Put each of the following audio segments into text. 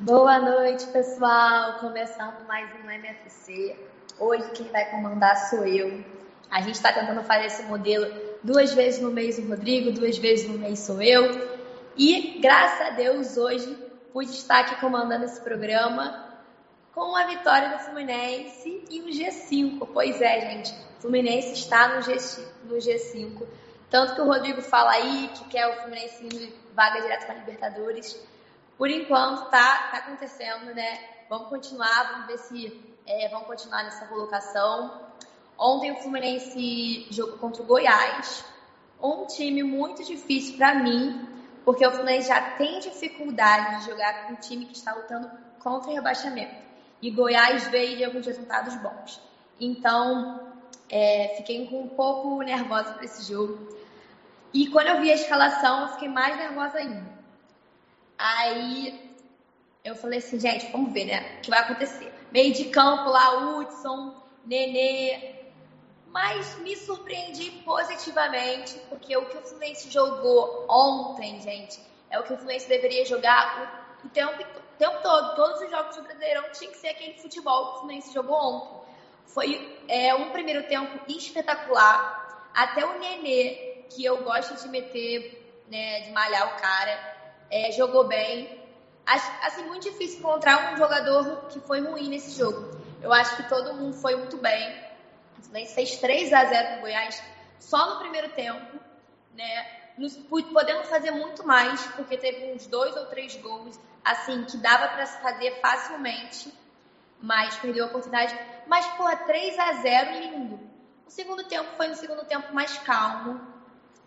Boa noite, pessoal! Começando mais um MFC. Hoje quem vai comandar sou eu. A gente está tentando fazer esse modelo duas vezes no mês o Rodrigo, duas vezes no mês sou eu. E graças a Deus hoje pude estar aqui comandando esse programa com a vitória do Fluminense e o G5. Pois é, gente, o Fluminense está no, G, no G5. Tanto que o Rodrigo fala aí que quer o Fluminense vaga direto para Libertadores. Por enquanto tá, tá acontecendo, né? Vamos continuar, vamos ver se é, vamos continuar nessa colocação. Ontem o Fluminense jogou contra o Goiás, um time muito difícil para mim, porque o Fluminense já tem dificuldade de jogar com um time que está lutando contra o rebaixamento e Goiás veio de alguns resultados bons. Então, é, fiquei um pouco nervosa para esse jogo. E quando eu vi a escalação, eu fiquei mais nervosa ainda. Aí eu falei assim, gente, vamos ver, né? O que vai acontecer? Meio de campo lá, Hudson, Nenê. Mas me surpreendi positivamente, porque o que o Fluminense jogou ontem, gente, é o que o Fluminense deveria jogar o, o tempo tempo todo, todos os jogos do Brasileirão tinha que ser aquele futebol que o Fluminense jogou ontem. Foi é, um primeiro tempo espetacular. Até o Nenê, que eu gosto de meter, né, de malhar o cara, é, jogou bem. Acho, assim, muito difícil encontrar um jogador que foi ruim nesse jogo. Eu acho que todo mundo foi muito bem. O Fluminense fez 3 a 0 no Goiás só no primeiro tempo, né? Nos, podemos fazer muito mais, porque teve uns dois ou três gols assim, que dava para se fazer facilmente, mas perdeu a oportunidade. Mas, porra, 3 a 0 lindo. O segundo tempo foi no segundo tempo mais calmo.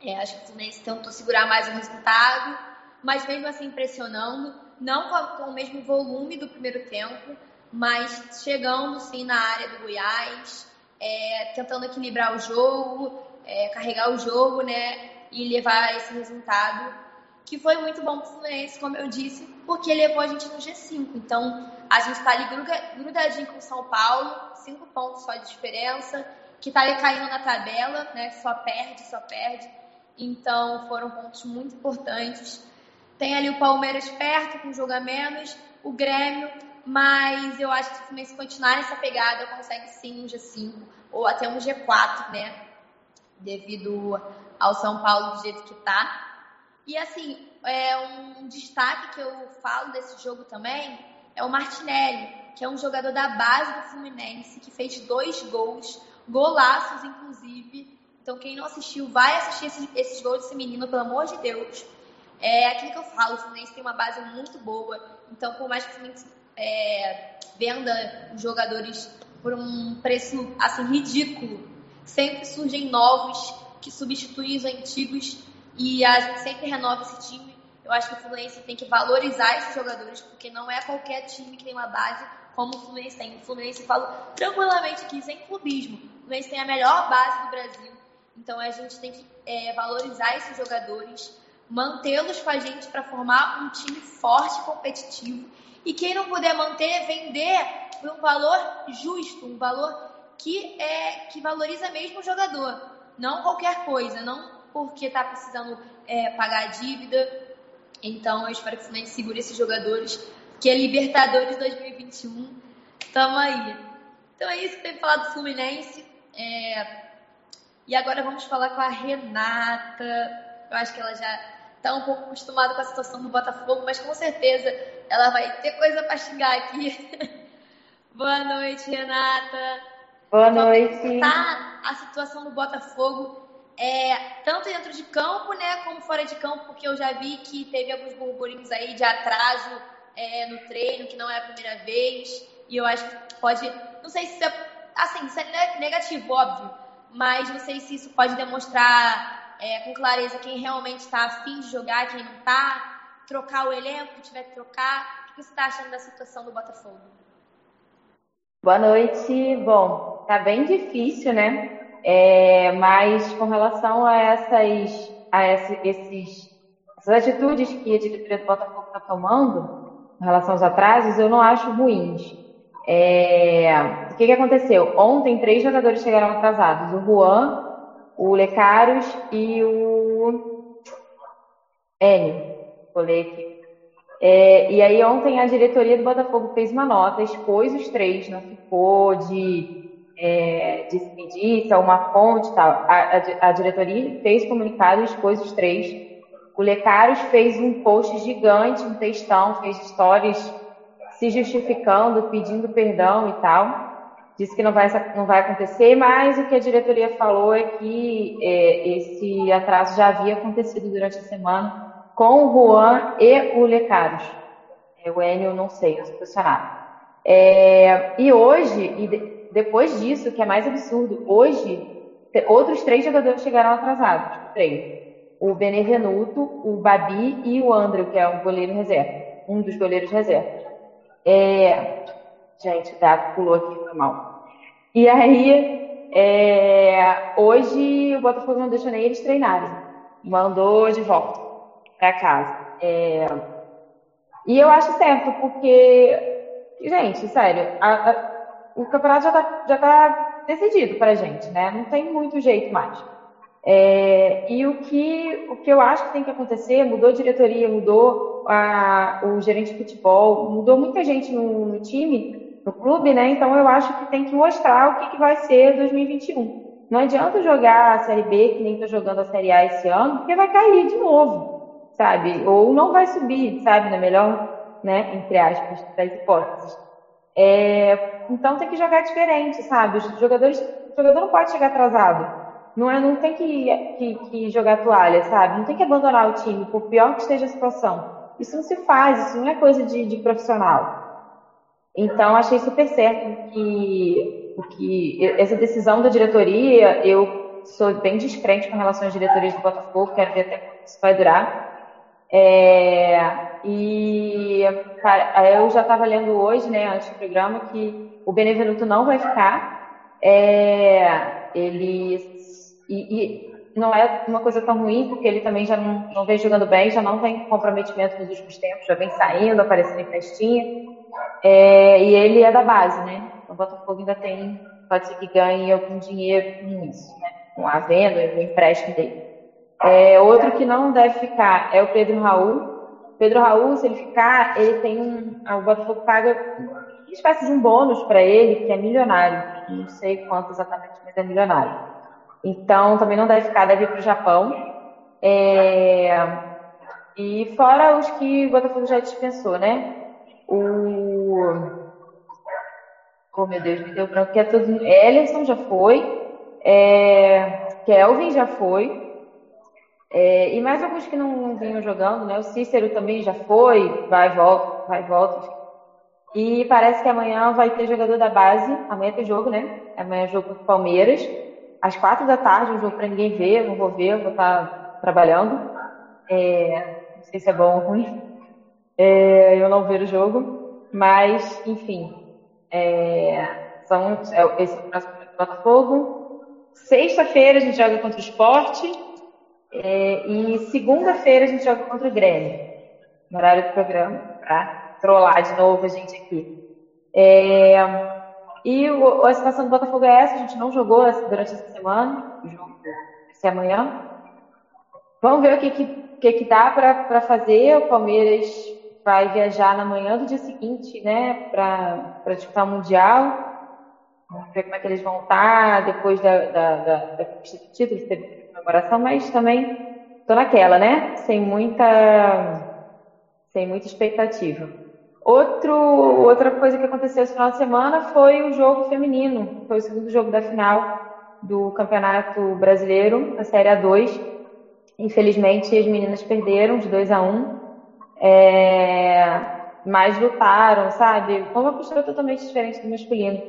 É, acho que o Fluminense tentou segurar mais o resultado, mas mesmo assim impressionando. Não com o mesmo volume do primeiro tempo, mas chegando sim na área do Goiás, é, tentando equilibrar o jogo, é, carregar o jogo, né? E levar esse resultado que foi muito bom para o Fluminense, como eu disse, porque levou a gente no G5. Então, a gente está ali grudadinho com o São Paulo, cinco pontos só de diferença, que está ali caindo na tabela, né? Só perde, só perde. Então, foram pontos muito importantes. Tem ali o Palmeiras perto, com um jogo a menos, o Grêmio, mas eu acho que se o Fluminense continuar nessa pegada, consegue sim um G5, ou até um G4, né? Devido ao São Paulo do jeito que está. E assim, é um destaque que eu falo desse jogo também é o Martinelli, que é um jogador da base do Fluminense, que fez dois gols, golaços inclusive. Então quem não assistiu, vai assistir esses, esses gols desse menino, pelo amor de Deus. É aquilo que eu falo, o Fluminense tem uma base muito boa. Então, por mais que o Fluminense é, venda os jogadores por um preço assim ridículo, sempre surgem novos que substituem os antigos e a gente sempre renova esse time. Eu acho que o Fluminense tem que valorizar esses jogadores, porque não é qualquer time que tem uma base como o Fluminense tem. O Fluminense, falo tranquilamente aqui, sem clubismo. O Fluminense tem a melhor base do Brasil. Então a gente tem que é, valorizar esses jogadores, mantê-los com a gente para formar um time forte e competitivo. E quem não puder manter, vender por um valor justo, um valor que, é, que valoriza mesmo o jogador. Não qualquer coisa, não porque está precisando é, pagar a dívida. Então, eu espero que o Fluminense segure esses jogadores, que é Libertadores 2021. Tamo aí. Então é isso que tem falado do Fluminense. É... E agora vamos falar com a Renata. Eu acho que ela já está um pouco acostumada com a situação do Botafogo, mas com certeza ela vai ter coisa para xingar aqui. Boa noite, Renata. Boa noite. Tá a situação do Botafogo é, tanto dentro de campo, né, como fora de campo, porque eu já vi que teve alguns burburinhos aí de atraso é, no treino, que não é a primeira vez, e eu acho que pode, não sei se é, assim, isso é negativo, óbvio, mas não sei se isso pode demonstrar é, com clareza quem realmente está afim de jogar, quem não está, trocar o elenco que tiver que trocar. O que você está achando da situação do Botafogo? Boa noite. Bom, tá bem difícil, né? É, mas com relação a essas, a esses, essas atitudes que a diretoria do Botafogo está tomando em relação aos atrasos, eu não acho ruins. É, o que, que aconteceu? Ontem, três jogadores chegaram atrasados: o Juan, o Lecaros e o Enio. Colei aqui. É, e aí, ontem, a diretoria do Botafogo fez uma nota, expôs os três, não ficou de é, de é uma fonte tal. A, a, a diretoria fez comunicado, expôs os três. O Lecaros fez um post gigante, um textão, fez stories se justificando, pedindo perdão e tal. Disse que não vai, não vai acontecer, mas o que a diretoria falou é que é, esse atraso já havia acontecido durante a semana com o Juan e o Lecaros. É, o Enio, não sei, não sou funcionário. É, e hoje, e depois disso, que é mais absurdo, hoje, outros três jogadores chegaram atrasados tipo, treino. O Benevenuto, o Babi e o André, que é um goleiro reserva. Um dos goleiros reserva. É... Gente, o gato pulou aqui, foi mal. E aí, é... hoje o Botafogo não deixou nem eles treinarem. Mandou de volta para casa. É... E eu acho certo, porque, gente, sério, a, a o campeonato já está já tá decidido para a gente, né? Não tem muito jeito mais. É, e o que, o que eu acho que tem que acontecer, mudou a diretoria, mudou a, o gerente de futebol, mudou muita gente no, no, time, no clube, né? Então eu acho que tem que mostrar o que, que vai ser 2021. Não adianta jogar a Série B, que nem está jogando a Série A esse ano, porque vai cair de novo, sabe? Ou não vai subir, sabe? Melhor, né, entre aspas, das hipóteses. É, então tem que jogar diferente, sabe? Os jogadores, o jogador não pode chegar atrasado. Não, é, não tem que, que, que jogar toalha, sabe? Não tem que abandonar o time, por pior que esteja a situação. Isso não se faz, isso não é coisa de, de profissional. Então, achei super certo que, que essa decisão da diretoria, eu sou bem descrente com relação às diretorias do Botafogo, quero ver até quanto isso vai durar. É, e eu já estava lendo hoje, né, antes do programa, que o Benevenuto não vai ficar. É, ele e, e, não é uma coisa tão ruim, porque ele também já não, não vem jogando bem, já não tem comprometimento nos últimos tempos, já vem saindo, aparecendo em festinha. É, e ele é da base, né? O Botafogo ainda tem, pode ser que ganhe algum dinheiro com isso, né? Com a venda, o empréstimo dele. É, outro que não deve ficar é o Pedro Raul. Pedro Raul, se ele ficar, ele tem um. O Botafogo paga uma espécie de um bônus para ele, que é milionário. Não sei quanto exatamente, mas é milionário. Então, também não deve ficar, deve ir para o Japão. É, e fora os que o Botafogo já dispensou, né? O. Oh, meu Deus, me deu branco, que é. Ellison já foi. É... Kelvin já foi. É, e mais alguns que não, vinham jogando, né? O Cícero também já foi, vai e volta, vai e volta. E parece que amanhã vai ter jogador da base. Amanhã tem jogo, né? Amanhã é jogo com o Palmeiras. Às quatro da tarde, um jogo para ninguém ver, não vou ver, vou estar tá trabalhando. É, não sei se é bom ou ruim. É, eu não ver o jogo. Mas, enfim. É, são, é, esse é o próximo Botafogo. Sexta-feira a gente joga contra o esporte. É, e segunda-feira a gente joga contra o Grêmio, no horário do programa, para trollar de novo a gente aqui. É, e o, a situação do Botafogo é essa, a gente não jogou durante essa semana, o jogo vai amanhã. Vamos ver o que, que, que, que dá para fazer. O Palmeiras vai viajar na manhã do dia seguinte, né, para disputar o Mundial. Vamos ver como é que eles vão estar depois da, da, da, da conquista do título, comemoração, mas também tô naquela, né? Sem muita, sem muita expectativa. Outro, outra coisa que aconteceu esse final de semana foi o jogo feminino. Foi o segundo jogo da final do Campeonato Brasileiro, a Série A2. Infelizmente, as meninas perderam de 2 a 1 um, é, mas lutaram, sabe? Foi uma postura totalmente diferente do masculino.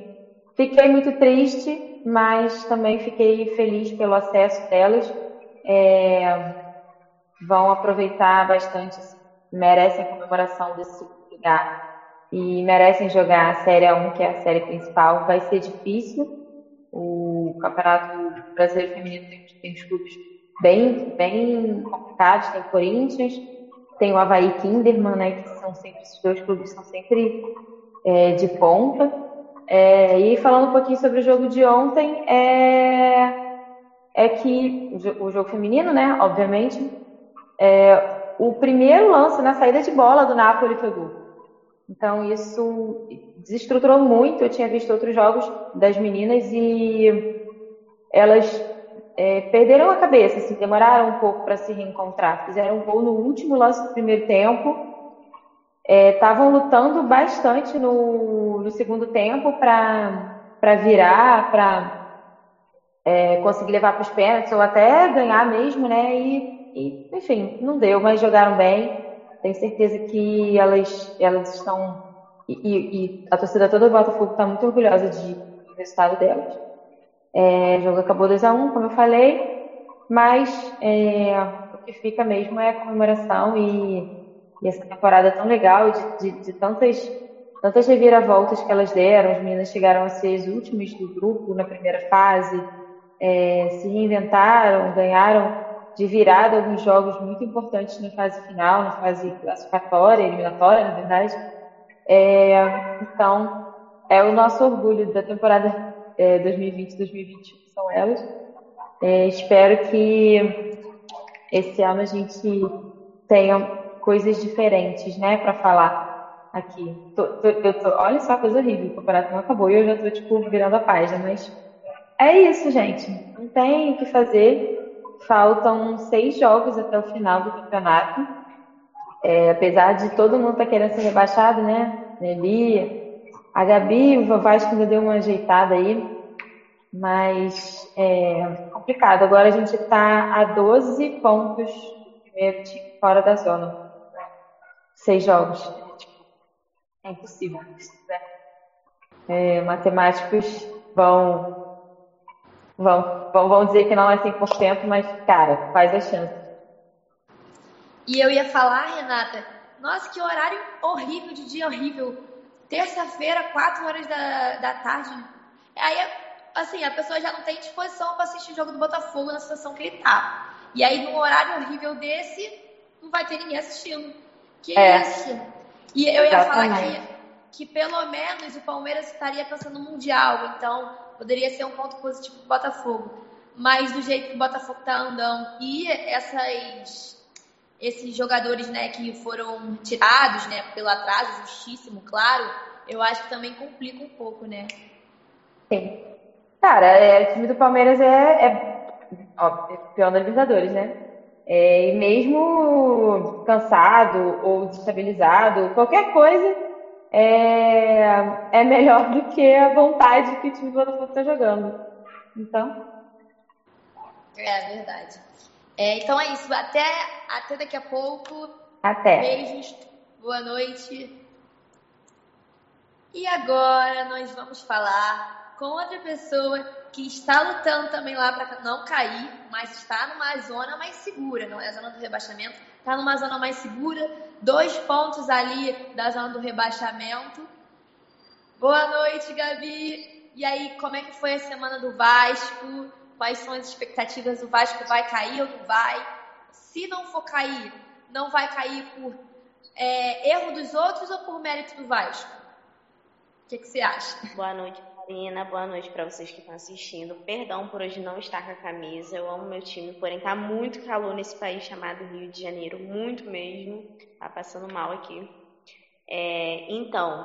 Fiquei muito triste, mas também fiquei feliz pelo acesso delas. é, vão aproveitar bastante, merecem a comemoração desse lugar e merecem jogar a Série 1, que é a série principal. Vai ser difícil. O Campeonato Brasileiro Feminino tem, tem clubes bem, bem complicados. Tem Corinthians, tem o Havaí Kinderman, né, que são sempre, esses dois clubes são sempre é, de ponta. É, e falando um pouquinho sobre o jogo de ontem, é, é que o jogo feminino, né, obviamente, é, o primeiro lance na saída de bola do Napoli foi gol. Então isso desestruturou muito. Eu tinha visto outros jogos das meninas e elas é, perderam a cabeça, assim, demoraram um pouco para se reencontrar. Fizeram um gol no último lance do primeiro tempo. Estavam é, lutando bastante no, no segundo tempo para virar, para é, conseguir levar para os pênaltis ou até ganhar mesmo, né? E, e, enfim, não deu, mas jogaram bem. Tenho certeza que elas, elas estão. E, e a torcida toda do Botafogo está muito orgulhosa de, do resultado delas. É, o jogo acabou 2x1, um, como eu falei, mas é, o que fica mesmo é a comemoração e, e essa temporada tão legal de, de, de, tantas, tantas reviravoltas que elas deram. As meninas chegaram a ser as últimas do grupo na primeira fase, é, se reinventaram, ganharam de virada alguns jogos muito importantes na fase final, na fase classificatória, eliminatória, na verdade. É, então, é o nosso orgulho da temporada é, 2020-2021, são elas. É, espero que esse ano a gente tenha coisas diferentes, né, para falar aqui. Tô, tô, eu tô, olha só, coisa horrível, o campeonato não acabou e eu já tô, tipo, virando a página, mas é isso, gente. Não tem o que fazer. Faltam seis jogos até o final do campeonato. É, apesar de todo mundo estar tá querendo ser rebaixado, né? Nelly, a Gabi, o Vasco ainda deu uma ajeitada aí. Mas é complicado. Agora a gente está a 12 pontos do primeiro time fora da zona. Seis jogos. É impossível. Né? É, matemáticos vão vão, vão, vão dizer que não é 100%, mas, cara, faz a chance. E eu ia falar, Renata, nossa, que horário horrível, de dia horrível. Terça-feira, 4 horas da, da tarde. Aí, assim, a pessoa já não tem disposição para assistir o jogo do Botafogo na situação que ele tá. E aí, num horário horrível desse, não vai ter ninguém assistindo. Que é. isso? E eu ia falar que, que pelo menos o Palmeiras estaria pensando no Mundial. Então, poderia ser um ponto positivo para o Botafogo. Mas do jeito que o Botafogo está andando e essas, esses jogadores né, que foram tirados né, pelo atraso, justíssimo, claro, eu acho que também complica um pouco, né? Sim. Cara, é, o time do Palmeiras é, é ó, pior da Libertadores, né? É, e mesmo cansado ou desestabilizado, qualquer coisa é, é melhor do que a vontade que o time do Botafogo está jogando. Então. É verdade. É, então é isso. Até, até daqui a pouco. Até. Beijos. Boa noite. E agora nós vamos falar com outra pessoa que está lutando também lá para não cair, mas está numa zona mais segura, não é a zona do rebaixamento, está numa zona mais segura, dois pontos ali da zona do rebaixamento. Boa noite, Gabi. E aí, como é que foi a semana do Vasco? Quais são as expectativas? O Vasco vai cair ou não vai? Se não for cair, não vai cair por é, erro dos outros ou por mérito do Vasco? O que, que você acha? Boa noite, Marina. Boa noite para vocês que estão assistindo. Perdão por hoje não estar com a camisa. Eu amo meu time, porém tá muito calor nesse país chamado Rio de Janeiro, muito mesmo. Tá passando mal aqui. É, então,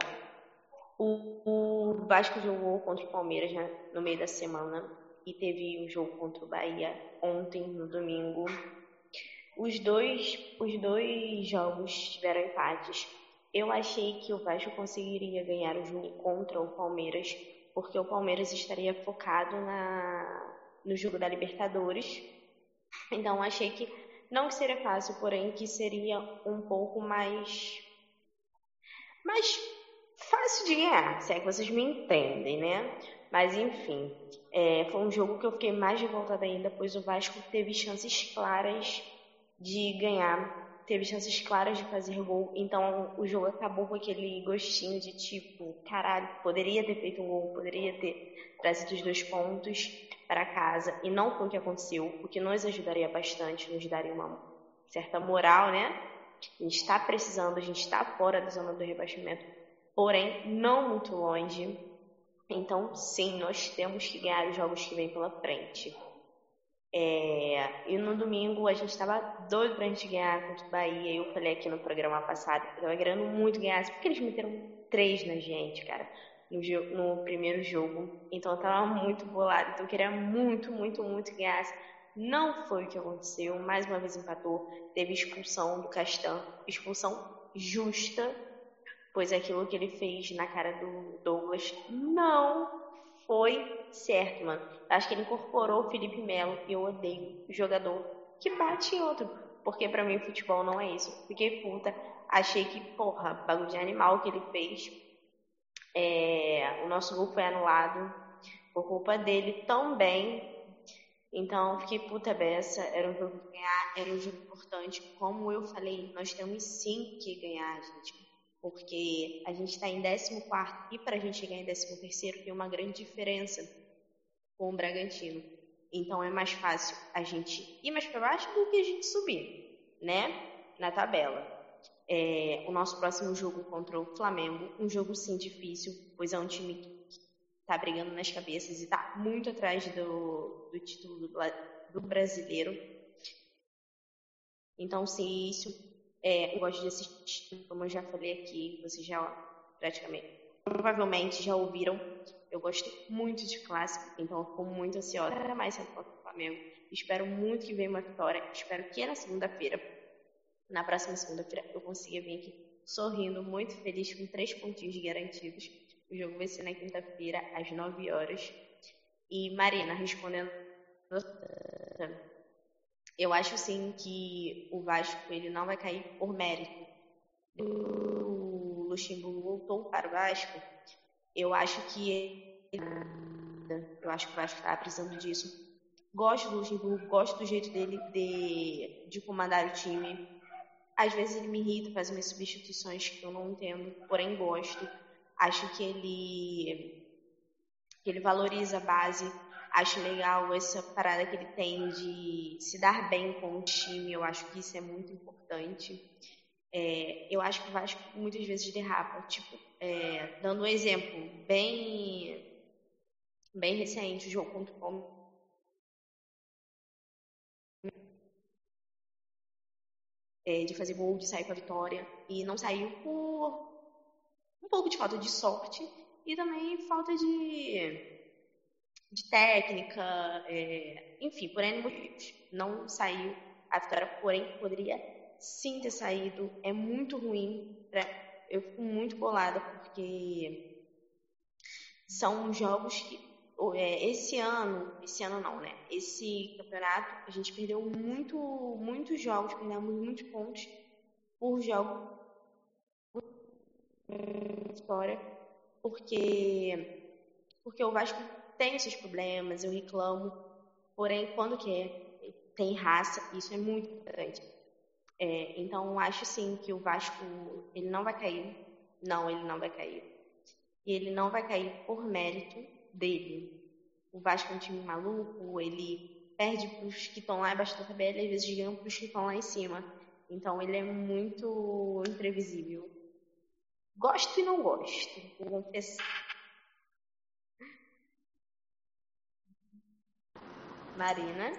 o, o, Vasco jogou contra o Palmeiras né, no meio da semana e teve o jogo contra o Bahia ontem, no domingo. Os dois, os dois jogos tiveram empates. Eu achei que o Vasco conseguiria ganhar o jogo contra o Palmeiras porque o Palmeiras estaria focado na, no jogo da Libertadores. Então achei que não que seria fácil, porém que seria um pouco mais mais fácil de ganhar, se é que vocês me entendem, né? Mas enfim, É, foi um jogo que eu fiquei mais revoltada ainda, pois o Vasco teve chances claras de ganhar, teve chances claras de fazer gol, então o jogo acabou com aquele gostinho de tipo, caralho, poderia ter feito um gol, poderia ter trazido os dois pontos para casa, e não foi o que aconteceu, o que nos ajudaria bastante, nos daria uma certa moral, né? A gente está precisando, a gente está fora da zona do rebaixamento, porém não muito longe. Então, sim, nós temos que ganhar os jogos que vêm pela frente. É, e no domingo a gente estava doido pra gente ganhar contra o Bahia. Eu falei aqui no programa passado que eu tava querendo muito ganhar, porque eles meteram três na gente, cara, no, no primeiro jogo. Então eu tava muito bolado. Então eu queria muito, muito, muito ganhar. Não foi o que aconteceu. Mais uma vez empatou. Teve expulsão do Castan. Expulsão justa, pois aquilo que ele fez na cara do Douglas não foi certo, mano. Acho que ele incorporou o Felipe Melo e eu odeio o jogador que bate em outro. Porque para mim futebol não é isso. Fiquei puta. Achei que, porra, bagulho de animal que ele fez. É, o nosso gol foi anulado por culpa dele também. Então, fiquei puta beça. Era um jogo que ganhar, era um jogo importante. Como eu falei, nós temos sim que ganhar, gente porque a gente está em 14 e para a gente chegar em 13 tem uma grande diferença com o Bragantino. Então é mais fácil a gente ir mais para baixo do que a gente subir, né? Na tabela. É, o nosso próximo jogo contra o Flamengo, um jogo sim difícil, pois é um time que está brigando nas cabeças e está muito atrás do, do título do, do brasileiro. Então, se isso é, eu gosto de assistir, como eu já falei aqui, vocês já praticamente, provavelmente já ouviram. Eu gosto muito de clássico, então eu fico muito ansiosa para mais Paulo do Flamengo. Espero muito que venha uma vitória. Espero que na segunda-feira, na próxima segunda-feira, eu consiga vir aqui sorrindo, muito feliz, com três pontinhos garantidos. O jogo vai ser na quinta-feira, às 9 horas. E Marina, respondendo eu acho sim que o Vasco ele não vai cair por mérito. O Luxemburgo voltou para o Vasco. Eu acho que eu acho que o Vasco está precisando disso. Gosto do Luxemburgo, gosto do jeito dele de, de comandar o time. Às vezes ele me irrita, faz umas substituições que eu não entendo, porém gosto. Acho que ele que ele valoriza a base Acho legal essa parada que ele tem de se dar bem com o time. Eu acho que isso é muito importante. É, eu acho que o Vasco muitas vezes derrapa. Tipo, é, dando um exemplo bem, bem recente, o jogo contra o Palmeiras. É, de fazer gol, de sair com a vitória. E não saiu por um pouco de falta de sorte e também falta de de técnica, é, enfim, por N motivos. Não saiu a vitória, porém poderia sim ter saído. É muito ruim. Pra, eu fico muito bolada porque são jogos que é, esse ano, esse ano não, né? Esse campeonato a gente perdeu muito, muitos jogos, perdemos muitos pontos por jogo história, porque porque o Vasco tem esses problemas, eu reclamo, porém, quando quer, tem raça, isso é muito importante. É, então, acho sim que o Vasco, ele não vai cair, não, ele não vai cair. E ele não vai cair por mérito dele. O Vasco é um time maluco, ele perde para os que estão lá embaixo da tabela e às vezes ganha para os que estão lá em cima. Então, ele é muito imprevisível. Gosto e não gosto, vou confessar. Marina.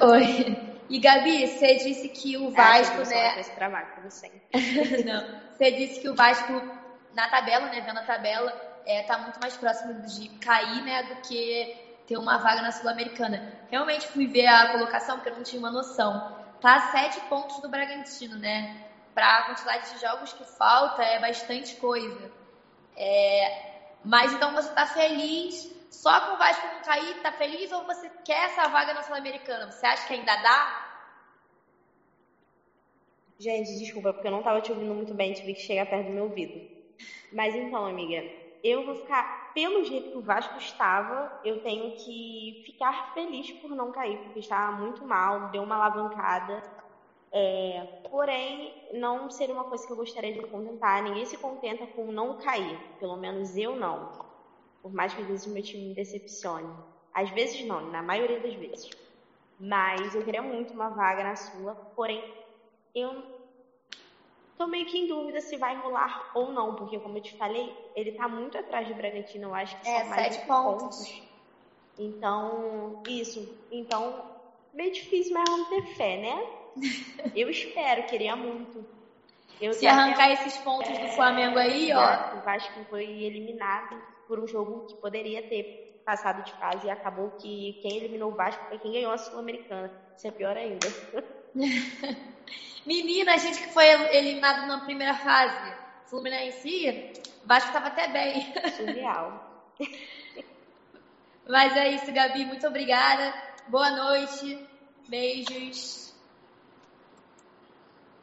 Oi. E Gabi, você disse que o Vasco, que né? Esse trabalho, como sempre. Não. Você disse que o Vasco na tabela, né, vendo a tabela, é, tá muito mais próximo de cair, né, do que ter uma vaga na Sul-Americana. Realmente fui ver a colocação porque eu não tinha uma noção. Tá a sete pontos do Bragantino, né? Para a quantidade de jogos que falta é bastante coisa. É, mas então você tá feliz só com o Vasco não cair, tá feliz ou você quer essa vaga na Sul-Americana? Você acha que ainda dá? Gente, desculpa, porque eu não tava te ouvindo muito bem, tive que chegar perto do meu ouvido. Mas então, amiga, eu vou ficar, pelo jeito que o Vasco estava, eu tenho que ficar feliz por não cair, porque estava muito mal, deu uma alavancada. É, porém, não seria uma coisa que eu gostaria de me contentar. Ninguém se contenta com não cair, pelo menos eu não. Por mais que às vezes o meu time me decepcione. Às vezes não, na maioria das vezes. Mas eu queria muito uma vaga na Sula, porém, eu tô meio que em dúvida se vai rolar ou não, porque como eu te falei, ele tá muito atrás do Bragantino, eu acho que é, são mais sete pontos. pontos. Então, isso. Então, meio difícil, mas vamos ter fé, né? Eu espero, queria muito. Eu Se arrancar esses pontos é, do Flamengo aí, ó. O Vasco foi eliminado por um jogo que poderia ter passado de fase e acabou que quem eliminou o Vasco foi quem ganhou a Sul-Americana. Isso é pior ainda. Menina, a gente que foi eliminado na primeira fase, Fluminense, Vasco tava até bem. Surreal. Mas é isso, Gabi. Muito obrigada. Boa noite. Beijos.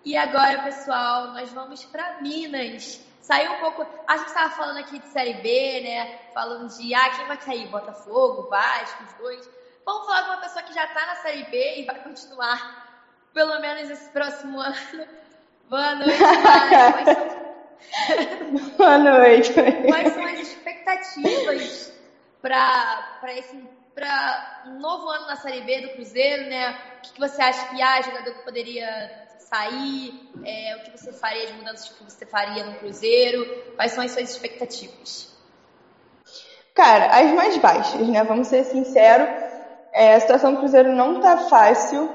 E agora, pessoal, nós vamos para Minas. Saiu um pouco. A gente estava falando aqui de Série B, né? Falando de ah, quem vai cair? Botafogo, Vasco, os dois. Vamos falar com uma pessoa que já está na Série B e vai continuar pelo menos esse próximo ano. Boa noite. São... Boa noite. Quais são as expectativas para esse para um novo ano na Série B do Cruzeiro, né? O que, que você acha que há jogador que poderia sair? É, o que você faria de mudanças que você faria no Cruzeiro? Quais são as suas expectativas? Cara, as mais baixas, né? Vamos ser sinceros. É, a situação do Cruzeiro não tá fácil.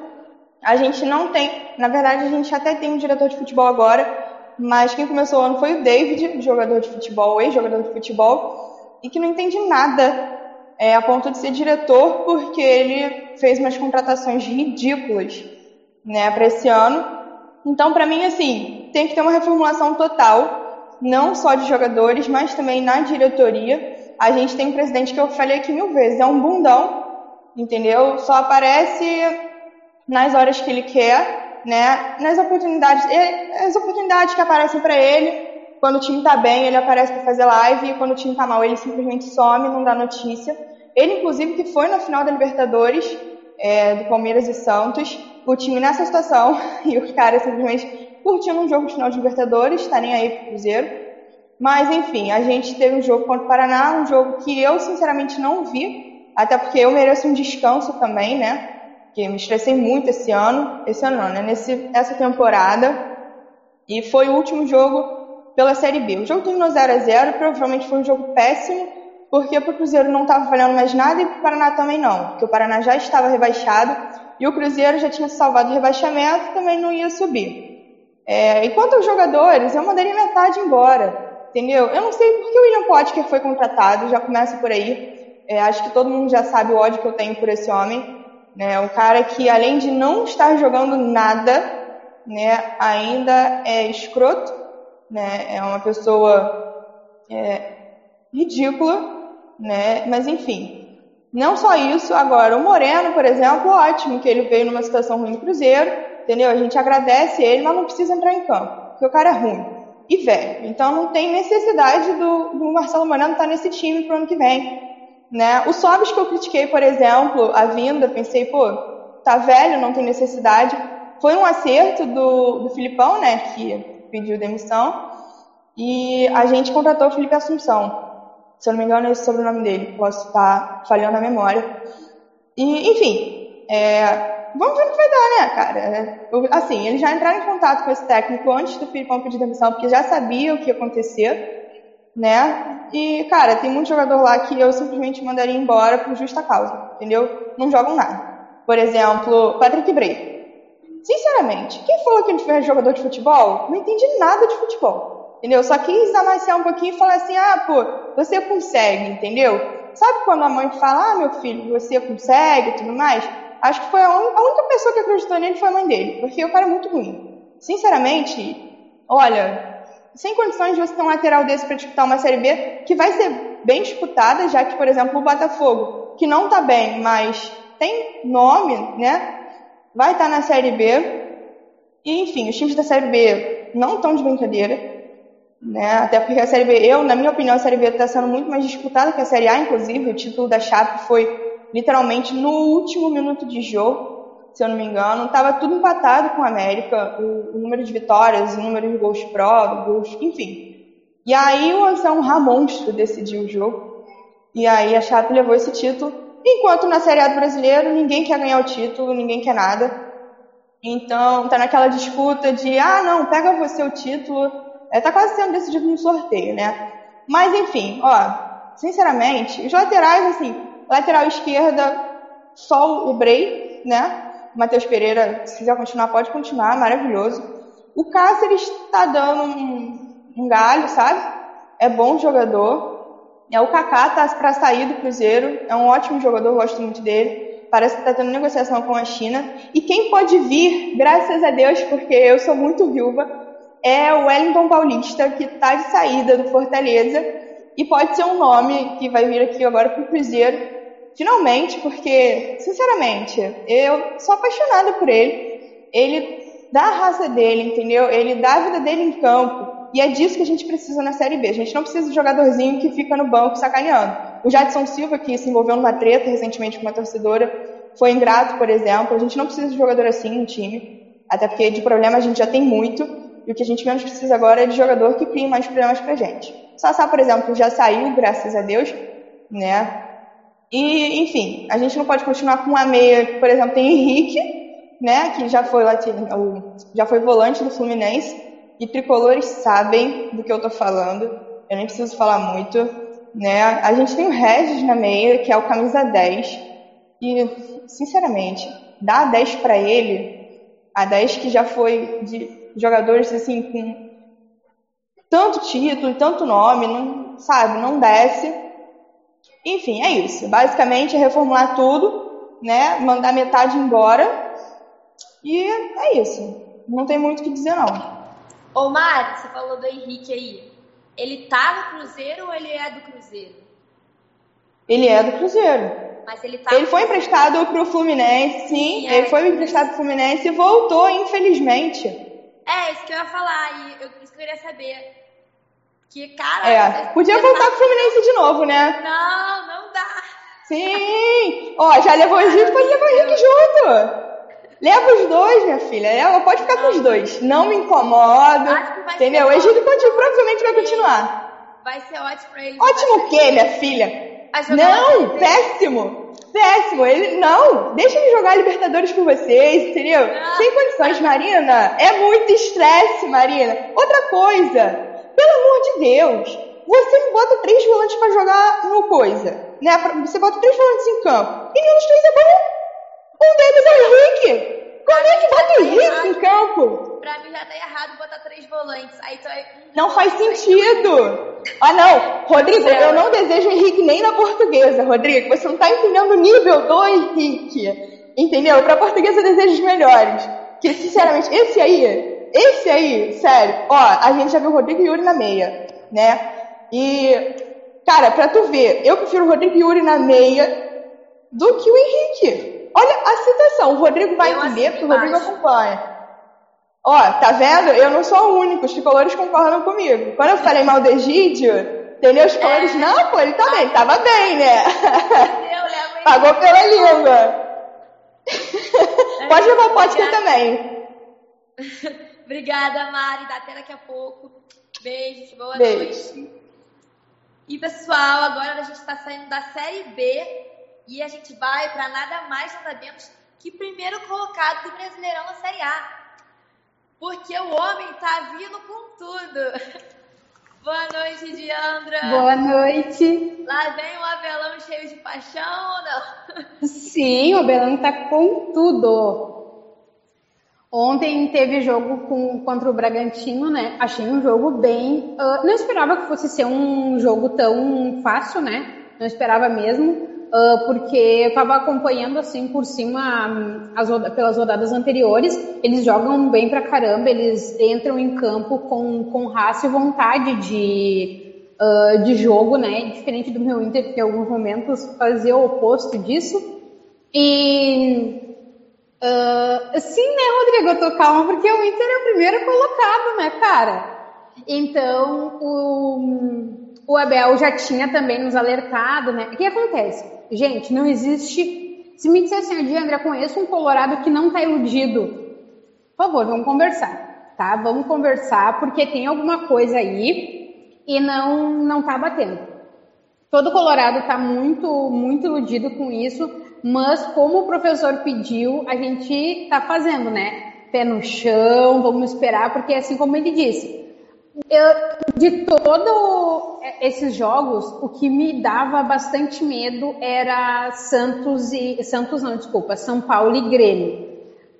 A gente não tem, na verdade, a gente até tem um diretor de futebol agora, mas quem começou o ano foi o David, jogador de futebol, ex-jogador de futebol, e que não entende nada é, a ponto de ser diretor, porque ele fez umas contratações ridículas né, para esse ano. Então, para mim, assim, tem que ter uma reformulação total, não só de jogadores, mas também na diretoria. A gente tem um presidente que eu falei aqui mil vezes, é um bundão, entendeu? Só aparece nas horas que ele quer, né? Nas oportunidades, as oportunidades que aparecem para ele. Quando o time tá bem, ele aparece para fazer live, e quando o time tá mal, ele simplesmente some, não dá notícia. Ele, inclusive, que foi na final da Libertadores, é, do Palmeiras e Santos, o time nessa situação e os caras simplesmente curtindo um jogo de final de Libertadores, tá nem aí pro Cruzeiro. Mas enfim, a gente teve um jogo contra o Paraná, um jogo que eu sinceramente não vi, até porque eu mereço um descanso também, né? Que me estressei muito esse ano, esse ano não, né? Nesse, essa temporada. E foi o último jogo pela Série B. O jogo terminou 0 a 0 provavelmente foi um jogo péssimo, porque para o Cruzeiro não estava valendo mais nada e para o Paraná também não, porque o Paraná já estava rebaixado e o Cruzeiro já tinha salvado o rebaixamento e também não ia subir. É, e aos jogadores, eu mandaria metade embora, entendeu? Eu não sei por que o William Potker foi contratado, já começa por aí. É, acho que todo mundo já sabe o ódio que eu tenho por esse homem. Né? Um cara que, além de não estar jogando nada, né, ainda é escroto, né? é uma pessoa é, ridícula, né? Mas enfim, não só isso. Agora, o Moreno, por exemplo, ótimo que ele veio numa situação ruim no Cruzeiro, entendeu? A gente agradece ele, mas não precisa entrar em campo, porque o cara é ruim e velho. Então não tem necessidade do, do Marcelo Moreno estar nesse time pro ano que vem. Né? O Sobis que eu critiquei, por exemplo, a vinda, pensei, pô, tá velho, não tem necessidade. Foi um acerto do, do Filipão, né, que pediu demissão, e a gente contratou o Felipe Assunção. Se eu não me engano, é esse sobrenome dele. Posso estar falhando a memória. E, enfim, é, vamos ver o que vai dar, né, cara? Assim, eles já entraram em contato com esse técnico antes do Filipão pedir demissão, porque já sabia o que ia acontecer, né? E, cara, tem muito jogador lá que eu simplesmente mandaria embora por justa causa, entendeu? Não jogam nada. Por exemplo, Patrick Bray. Sinceramente, quem falou que ele foi jogador de futebol não entende nada de futebol. Entendeu? Só quis amaciar um pouquinho e falar assim: ah, pô, você consegue, entendeu? Sabe quando a mãe fala, ah, meu filho, você consegue e tudo mais? Acho que foi a, un... a única pessoa que acreditou nele foi a mãe dele, porque o cara é muito ruim. Sinceramente, olha, sem condições de você ter um lateral desse para disputar uma Série B, que vai ser bem disputada, já que, por exemplo, o Botafogo, que não tá bem, mas tem nome, né? Vai estar tá na Série B. E, enfim, os times da Série B não estão de brincadeira. Né? Até porque a Série B, eu, na minha opinião, a Série B está sendo muito mais disputada que a Série A, inclusive. O título da Chape foi literalmente no último minuto de jogo, se eu não me engano. Estava tudo empatado com a América, o, o, número de vitórias, o número de gols pró, gols, enfim. E aí o Anselmo Ramonstro decidiu o jogo. E aí a Chape levou esse título. Enquanto na Série A do Brasileiro ninguém quer ganhar o título, ninguém quer nada. Então tá naquela disputa de, ah não, pega você o título. É, tá quase sendo decidido no sorteio, né? Mas enfim, ó, sinceramente, os laterais, assim, lateral esquerda, só o Brei, né? Matheus Pereira, se quiser continuar, pode continuar, maravilhoso. O Cáceres está dando um, um galho, sabe? É bom jogador. É, o Kaká tá para sair do Cruzeiro, é um ótimo jogador, gosto muito dele. Parece que está tendo negociação com a China. E quem pode vir, graças a Deus, porque eu sou muito viúva, é o Wellington Paulista, que está de saída do Fortaleza. E pode ser um nome que vai vir aqui agora para o Cruzeiro, finalmente, porque, sinceramente, eu sou apaixonada por ele. Ele dá a raça dele, entendeu? Ele dá a vida dele em campo. E é disso que a gente precisa na Série B. A gente não precisa de jogadorzinho que fica no banco sacaneando. O Jadson Silva, que se envolveu numa treta recentemente com uma torcedora, foi ingrato, por exemplo. A gente não precisa de jogador assim no time. Até porque de problema a gente já tem muito. E o que a gente menos precisa agora é de jogador que crie mais problemas pra gente. Sassá, por exemplo, já saiu, graças a Deus, né? E, enfim, a gente não pode continuar com uma meia, por exemplo, tem Henrique, né, que já foi, já foi volante do Fluminense, e tricolores sabem do que eu tô falando, eu nem preciso falar muito, né? A gente tem o Regis na meia, que é o camisa 10, e, sinceramente, dar a 10 para ele, a 10 que já foi de jogadores, assim, com tanto título, tanto nome, não, sabe, não desce. Enfim, é isso. Basicamente é reformular tudo, né? Mandar metade embora. E é isso. Não tem muito o que dizer, não. Ô Mari, você falou do Henrique aí. Ele tá no Cruzeiro ou ele é do Cruzeiro? Ele é do Cruzeiro. Mas ele tá. Ele foi emprestado pro Fluminense, sim. sim ele é. foi emprestado pro Fluminense e voltou, infelizmente. É, isso que eu ia falar. E eu, isso que eu queria saber. Que, cara. É, podia voltar pro Fluminense de novo, né? Não, não dá. Sim! Ó, já levou o Egito, pode levar o Henrique junto. Leva os dois, minha filha. Leva, pode ficar com os dois. Não me incomoda. Entendeu? O Egito provavelmente vai continuar. Vai ser ótimo pra ele. Ótimo o quê, minha filha? Não, péssimo. Péssimo. Ele, não, deixa ele jogar Libertadores com vocês, entendeu? Não. Sem condições, Marina. É muito estresse, Marina. Outra coisa. Pelo amor de Deus. Você bota três volantes para jogar no coisa. Né? Você bota três volantes em campo. E nenhum dos três é bom. Um deles é o Henrique. Como é que bota o Henrique em campo? Pra mim já tá errado botar três volantes. Aí tu é... Não faz sentido. Ah, não. Rodrigo, eu não desejo o Henrique nem na portuguesa, Rodrigo. Você não tá entendendo o nível do Henrique. Entendeu? Pra portuguesa eu desejo os melhores. Que, sinceramente, esse aí, esse aí, sério, ó, a gente já viu o Rodrigo e Yuri na meia, né? E, cara, pra tu ver, eu prefiro o Rodrigo e Yuri na meia do que o Henrique. Olha a citação, o Rodrigo vai entender, porque o Rodrigo acompanha. Ó, tá vendo? Eu não sou o único, os tricolores concordam comigo. Quando eu falei mal do Egídio, entendeu? Os tricolores, é. não, pô, ele tá bem, tava bem, né? Entendeu, Pagou pela língua. É, Pode levar o podcast também. Obrigada, Mari. Até daqui a pouco. Beijos, boa Beijo. noite. E pessoal, agora a gente está saindo da série B e a gente vai para nada mais, nada menos que primeiro colocado do Brasileirão na Série A. Porque o homem tá vindo com tudo. Boa noite, Diandra. Boa noite. Lá vem o Abelão cheio de paixão ou não? Sim, o Abelão tá com tudo. Ontem teve jogo com, contra o Bragantino, né? Achei um jogo bem. Uh, não esperava que fosse ser um jogo tão fácil, né? Não esperava mesmo uh, porque eu estava acompanhando assim por cima as, pelas rodadas anteriores. Eles jogam bem pra caramba, eles entram em campo com, com raça e vontade de, uh, de jogo, né? Diferente do meu Inter, que em alguns momentos fazia o oposto disso. E Uh, sim, né, Rodrigo? Eu tô calma porque o Inter é o primeiro colocado, né, cara? Então, o, o Abel já tinha também nos alertado, né? O que acontece? Gente, não existe. Se me dissessem assim, André, conheço um Colorado que não está iludido. Por favor, vamos conversar, tá? Vamos conversar, porque tem alguma coisa aí e não, não tá batendo. Todo Colorado está muito, muito iludido com isso, mas como o professor pediu, a gente está fazendo, né? Pé no chão, vamos esperar, porque assim como ele disse, eu, de todos esses jogos, o que me dava bastante medo era Santos e Santos não, desculpa, São Paulo e Grêmio.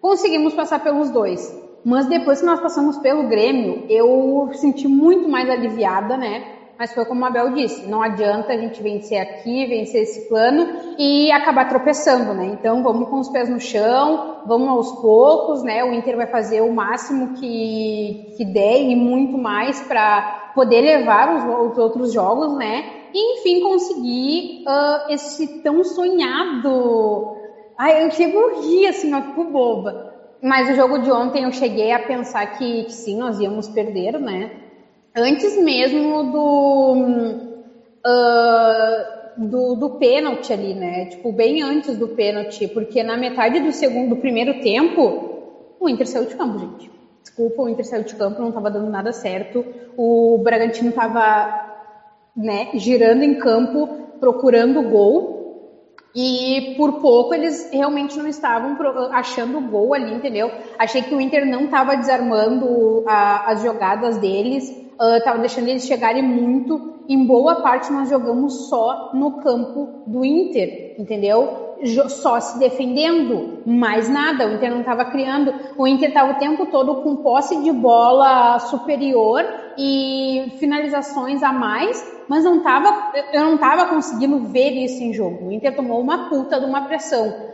Conseguimos passar pelos dois, mas depois que nós passamos pelo Grêmio, eu senti muito mais aliviada, né? Mas foi como a Abel disse, não adianta a gente vencer aqui, vencer esse plano e acabar tropeçando, né? Então vamos com os pés no chão, vamos aos poucos, né? O Inter vai fazer o máximo que, que der e muito mais para poder levar os, os, outros jogos, né? E enfim conseguir uh, esse tão sonhado. Ai, eu chego a rir assim, ó, fico boba. Mas o jogo de ontem eu cheguei a pensar que, que sim, nós íamos perder, né? Antes mesmo do, uh, do, do pênalti ali, né? Tipo, bem antes do pênalti, porque na metade do segundo, do primeiro tempo, o Inter saiu de campo, gente. Desculpa, o Inter saiu de campo, não estava dando nada certo. O Bragantino estava né, girando em campo, procurando gol. E por pouco eles realmente não estavam achando o gol ali, entendeu? Achei que o Inter não estava desarmando a, as jogadas deles estava uh, deixando eles chegarem muito. Em boa parte nós jogamos só no campo do Inter, entendeu? Só se defendendo, mais nada. O Inter não estava criando. O Inter estava o tempo todo com posse de bola superior e finalizações a mais, mas não tava, eu não estava conseguindo ver isso em jogo. O Inter tomou uma puta de uma pressão.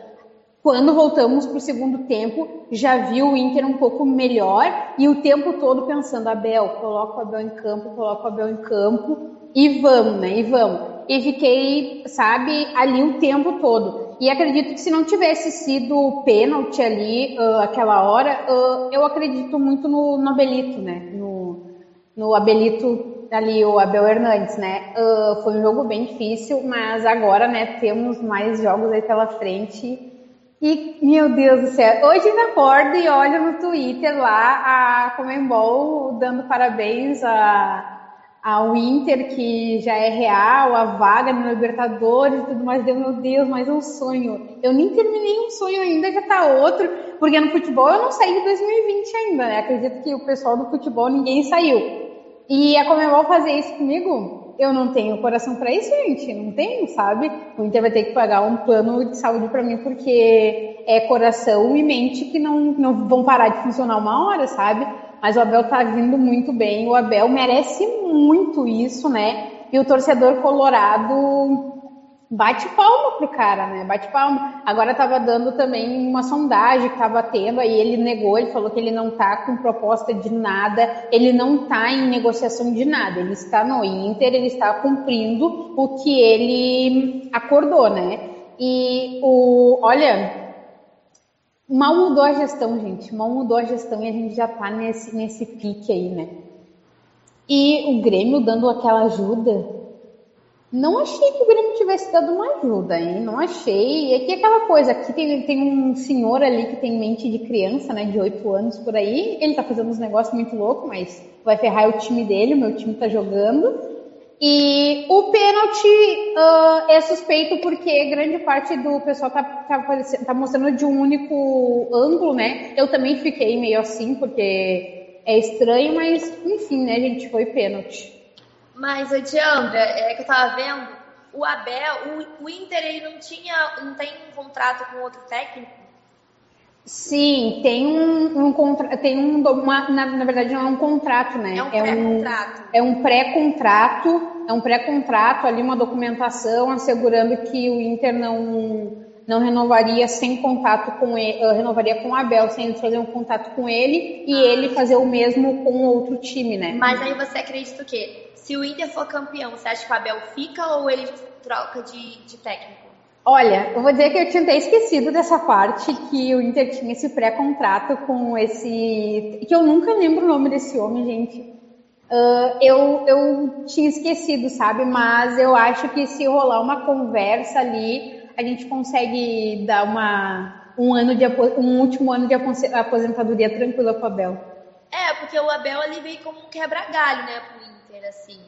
Quando voltamos para o segundo tempo, já viu o Inter um pouco melhor e o tempo todo pensando, Abel, coloca o Abel em campo, coloca o Abel em campo e vamos, né? E vamos. E fiquei, sabe, ali o tempo todo. E acredito que se não tivesse sido pênalti ali, uh, aquela hora, uh, eu acredito muito no, no Abelito, né? No, no Abelito ali, o Abel Hernandes, né? Uh, foi um jogo bem difícil, mas agora, né, temos mais jogos aí pela frente e, meu Deus do céu, hoje ainda acordo e olho no Twitter lá a Comembol dando parabéns a, ao Inter, que já é real, a vaga no Libertadores e tudo mais. Deu, meu Deus, mais um sonho. Eu nem terminei um sonho ainda, já tá outro, porque no futebol eu não saí de 2020 ainda, né? Acredito que o pessoal do futebol ninguém saiu. E a Comembol fazer isso comigo, eu não tenho coração para isso, gente, não tenho, sabe? O Inter vai ter que pagar um plano de saúde para mim porque é coração e mente que não, não vão parar de funcionar uma hora, sabe? Mas o Abel tá vindo muito bem, o Abel merece muito isso, né? E o torcedor colorado bate palma pro cara, né? Bate palma. Agora tava dando também uma sondagem que tava tendo, aí ele negou, ele falou que ele não tá com proposta de nada, ele não tá em negociação de nada, ele está no Inter, ele está cumprindo o que ele acordou, né? E o, olha, mal mudou a gestão, gente, mal mudou a gestão e a gente já tá nesse, nesse pique aí, né? E o Grêmio dando aquela ajuda, não achei que o Grêmio tivesse dado uma ajuda, hein? Não achei. E aqui é aquela coisa, aqui tem, tem um senhor ali que tem mente de criança, né? De 8 anos por aí. Ele tá fazendo uns negócios muito loucos, mas vai ferrar o time dele, o meu time tá jogando. E o pênalti uh, é suspeito porque grande parte do pessoal tá, tá, tá, mostrando de um único ângulo, né? Eu também fiquei meio assim, porque é estranho, mas enfim, né, gente? Foi pênalti. Mas, Diandra, é que eu tava vendo, o Abel, o, o Inter, ele não tinha, não tem um contrato com outro técnico? Sim, tem um, um contrato, tem um, uma, na, na, verdade não é um contrato, né? É um pré-contrato. É um pré-contrato, é um pré-contrato ali, uma documentação assegurando que o Inter não, não renovaria sem contato com ele, uh, renovaria com o Abel, sem fazer um contato com ele e ah. ele fazer o mesmo com outro time, né? Mas aí você acredita o quê? Se o Inter for campeão, você acha que o Abel fica ou ele troca de, de técnico? Olha, eu vou dizer que eu tinha até esquecido dessa parte que o Inter tinha esse pré-contrato com esse. que eu nunca lembro o nome desse homem, gente. Uh, eu, eu tinha esquecido, sabe? Mas eu acho que se rolar uma conversa ali, a gente consegue dar uma, um, ano de, um último ano de aposentadoria tranquila pro Abel. É, porque o Abel ali veio como um quebra-galho, né, pro Inter, assim.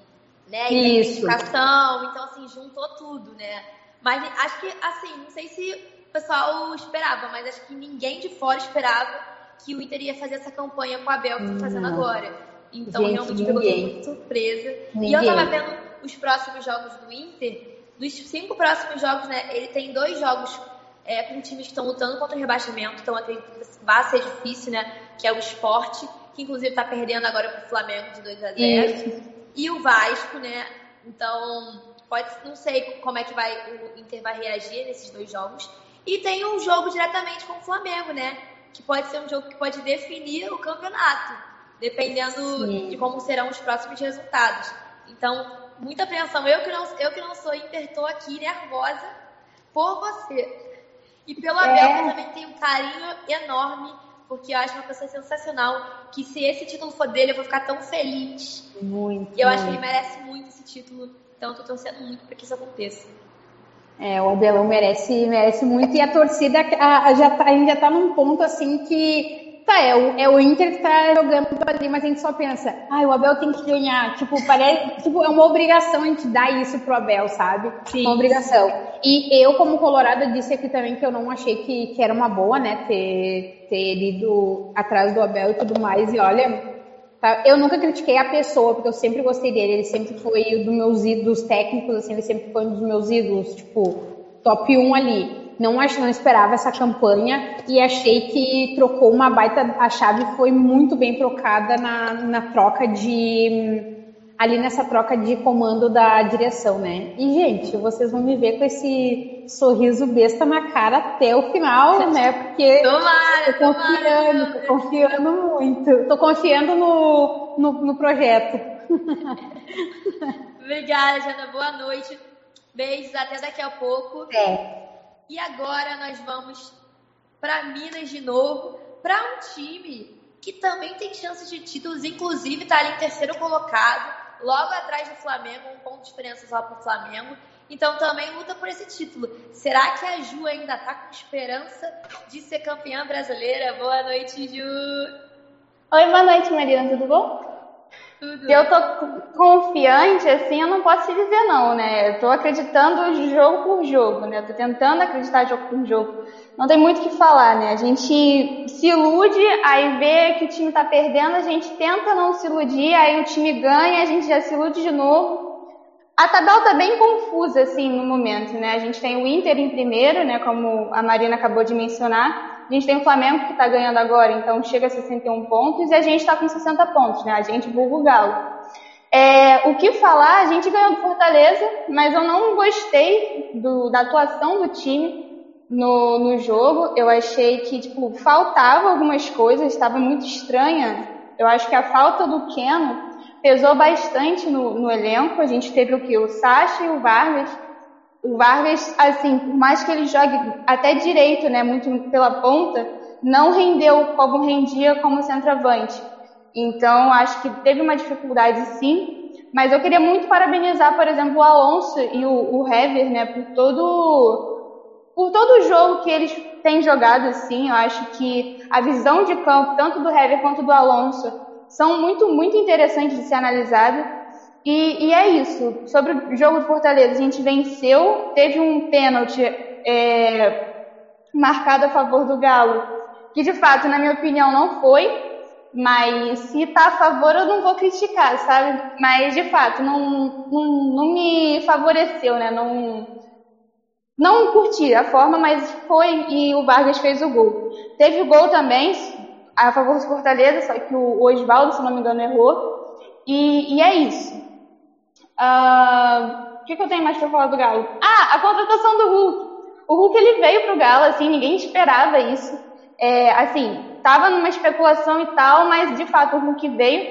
Né? Identificação, então assim, juntou tudo, né? Mas acho que, assim, não sei se o pessoal esperava, mas acho que ninguém de fora esperava que o Inter ia fazer essa campanha com o Abel que tá fazendo agora. Então Gente, realmente pegou muito surpresa. Ninguém. E eu tava vendo os próximos jogos do Inter. Dos cinco próximos jogos, né? Ele tem dois jogos é, com times que estão lutando contra o rebaixamento, então acredito que vai ser difícil, né? Que é o esporte, que inclusive tá perdendo agora pro Flamengo de 2 a 0 Isso. E o Vasco, né? Então, pode, não sei como é que vai o Inter vai reagir nesses dois jogos. E tem um jogo diretamente com o Flamengo, né? Que pode ser um jogo que pode definir o campeonato dependendo Sim. de como serão os próximos resultados. Então, muita apreensão. Eu que não, eu que não sou Inter, estou aqui nervosa por você. E pelo Abel, é. eu também tenho um carinho enorme, porque eu acho uma pessoa sensacional, que se esse título for dele, eu vou ficar tão feliz. Muito. E eu acho que ele merece muito esse título, então eu tô torcendo muito para que isso aconteça. É, o Abelão merece, merece muito e a torcida a, a, já tá, a gente já tá num ponto assim que Tá, é o, é o Inter que tá jogando ali, mas a gente só pensa, ah, o Abel tem que ganhar. Tipo, parece, tipo, é uma obrigação a gente dar isso pro Abel, sabe? Sim. Uma obrigação. E eu, como colorada, disse aqui também que eu não achei que, que era uma boa, né, ter, ter ido atrás do Abel e tudo mais. E olha, tá, eu nunca critiquei a pessoa, porque eu sempre gostei dele. Ele sempre foi um dos meus ídolos técnicos, assim, ele sempre foi um dos meus ídolos, tipo, top 1 ali não, acho, não esperava essa campanha e achei que trocou uma baita. A chave foi muito bem trocada na, na troca de. ali nessa troca de comando da direção, né? E, gente, vocês vão me ver com esse sorriso besta na cara até o final, né? Porque. Tomara, tô confiando, tomara. tô confiando muito. Tô confiando no, no, no projeto. Obrigada, Jana. Boa noite. Beijos, até daqui a pouco. É. E agora nós vamos para Minas de novo, para um time que também tem chances de títulos, inclusive está ali em terceiro colocado, logo atrás do Flamengo, um ponto de diferença só para o Flamengo. Então também luta por esse título. Será que a Ju ainda está com esperança de ser campeã brasileira? Boa noite, Ju! Oi, boa noite, Mariana, tudo bom? Tudo. Eu tô confiante, assim, eu não posso te dizer não, né? Eu tô acreditando jogo por jogo, né? Eu tô tentando acreditar jogo por jogo. Não tem muito o que falar, né? A gente se ilude, aí vê que o time tá perdendo, a gente tenta não se iludir, aí o time ganha, a gente já se ilude de novo. A tabela tá bem confusa, assim, no momento, né? A gente tem o Inter em primeiro, né? Como a Marina acabou de mencionar. A gente tem o Flamengo que está ganhando agora, então chega a 61 pontos, e a gente está com 60 pontos, né? A gente vulga o Galo. É, o que falar, a gente ganhou do Fortaleza, mas eu não gostei do, da atuação do time no, no jogo. Eu achei que, tipo, faltava algumas coisas, estava muito estranha. Eu acho que a falta do Keno pesou bastante no, no elenco. A gente teve o que? O Sacha e o Vargas o Vargas, assim, por mais que ele jogue até direito, né, muito pela ponta, não rendeu como rendia como centroavante. Então, acho que teve uma dificuldade sim, mas eu queria muito parabenizar, por exemplo, o Alonso e o, o Hever, né, por todo por todo o jogo que eles têm jogado assim. Eu acho que a visão de campo, tanto do Hever quanto do Alonso, são muito, muito interessantes de ser analisada. E, e, é isso. Sobre o jogo do Fortaleza, a gente venceu, teve um pênalti é, marcado a favor do Galo, que de fato, na minha opinião, não foi, mas se tá a favor eu não vou criticar, sabe? Mas de fato, não, não, não me favoreceu, né? Não, não curti a forma, mas foi e o Vargas fez o gol. Teve o gol também a favor do Fortaleza, só que o Oswaldo, se não me engano, errou. E, e é isso. O que, que, eu tenho mais para falar do Galo? Ah, a contratação do Hulk. O Hulk ele veio pro Galo, assim, ninguém esperava isso. É, assim, tava numa especulação e tal, mas de fato o Hulk veio.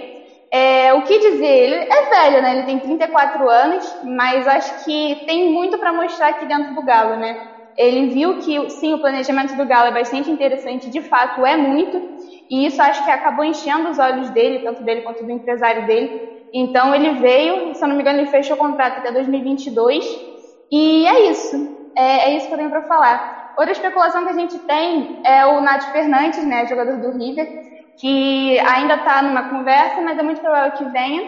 É, o que dizer? Ele é velho, né? Ele tem 34 anos, mas acho que tem muito para mostrar aqui dentro do Galo, né? Ele viu que, sim, o planejamento do Galo é bastante interessante, de fato é muito, e isso acho que acabou enchendo os olhos dele, tanto dele quanto do empresário dele, Então ele veio, se eu não me engano, ele fechou o contrato até 2022. E é isso. É, é isso que eu tenho para falar. Outra especulação que a gente tem é o Nath Fernandes, né, jogador do River, que ainda está numa conversa, mas é muito provável que venha.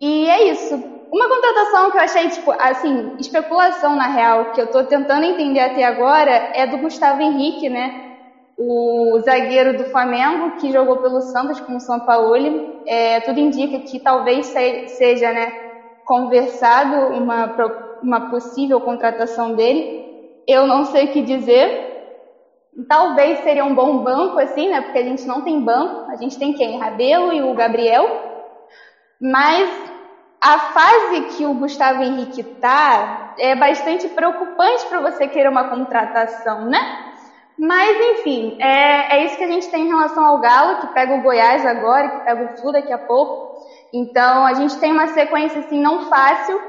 E é isso. Uma contratação que eu achei, tipo, assim, especulação na real, que eu estou tentando entender até agora, é do Gustavo Henrique, né? O zagueiro do Flamengo, que jogou pelo Santos com o São Paulo. É, tudo indica que talvez seja, né, conversado uma, uma possível contratação dele. Eu não sei o que dizer. Talvez seria um bom banco, assim, né? Porque a gente não tem banco. A gente tem quem? Rabelo e o Gabriel. Mas a fase que o Gustavo Henrique tá é bastante preocupante para você querer uma contratação, né? Mas, enfim, é, é, isso que a gente tem em relação ao Galo, que pega o Goiás agora, que pega o Flu daqui a pouco. Então, a gente tem uma sequência, assim, não fácil,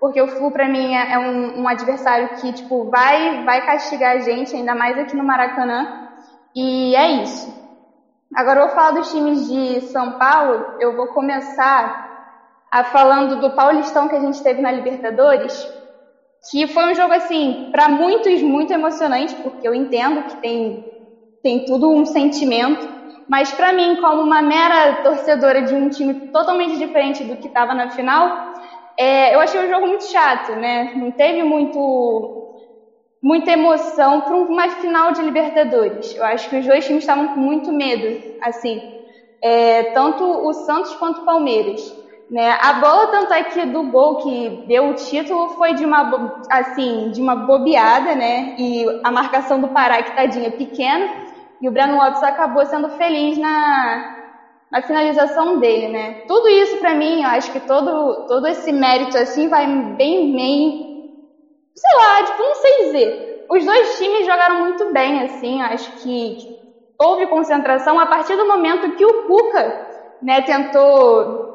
porque o Flu, para mim, é, é um, um, adversário que, tipo, vai, vai castigar a gente, ainda mais aqui no Maracanã. E é isso. Agora eu vou falar dos times de São Paulo. Eu vou começar a falando do Paulistão que a gente teve na Libertadores, que foi um jogo assim, para muitos muito emocionante, porque eu entendo que tem tem tudo um sentimento, mas para mim, como uma mera torcedora de um time totalmente diferente do que estava na final, é, eu achei o jogo muito chato, né? Não teve muito muita emoção para uma final de Libertadores. Eu acho que os dois times estavam com muito medo, assim, é, tanto o Santos quanto o Palmeiras. Né? A bola, tanto é que do gol que deu o título foi de uma, assim, de uma bobeada, né? E a marcação do Pará, que tadinha, pequena, e o Breno Lopes acabou sendo feliz na, na finalização dele, né? Tudo isso para mim, eu acho que todo, todo esse mérito, assim, vai bem, bem, sei lá, tipo, não sei dizer. Os dois times jogaram muito bem, assim, acho que houve concentração a partir do momento que o Cuca, né, tentou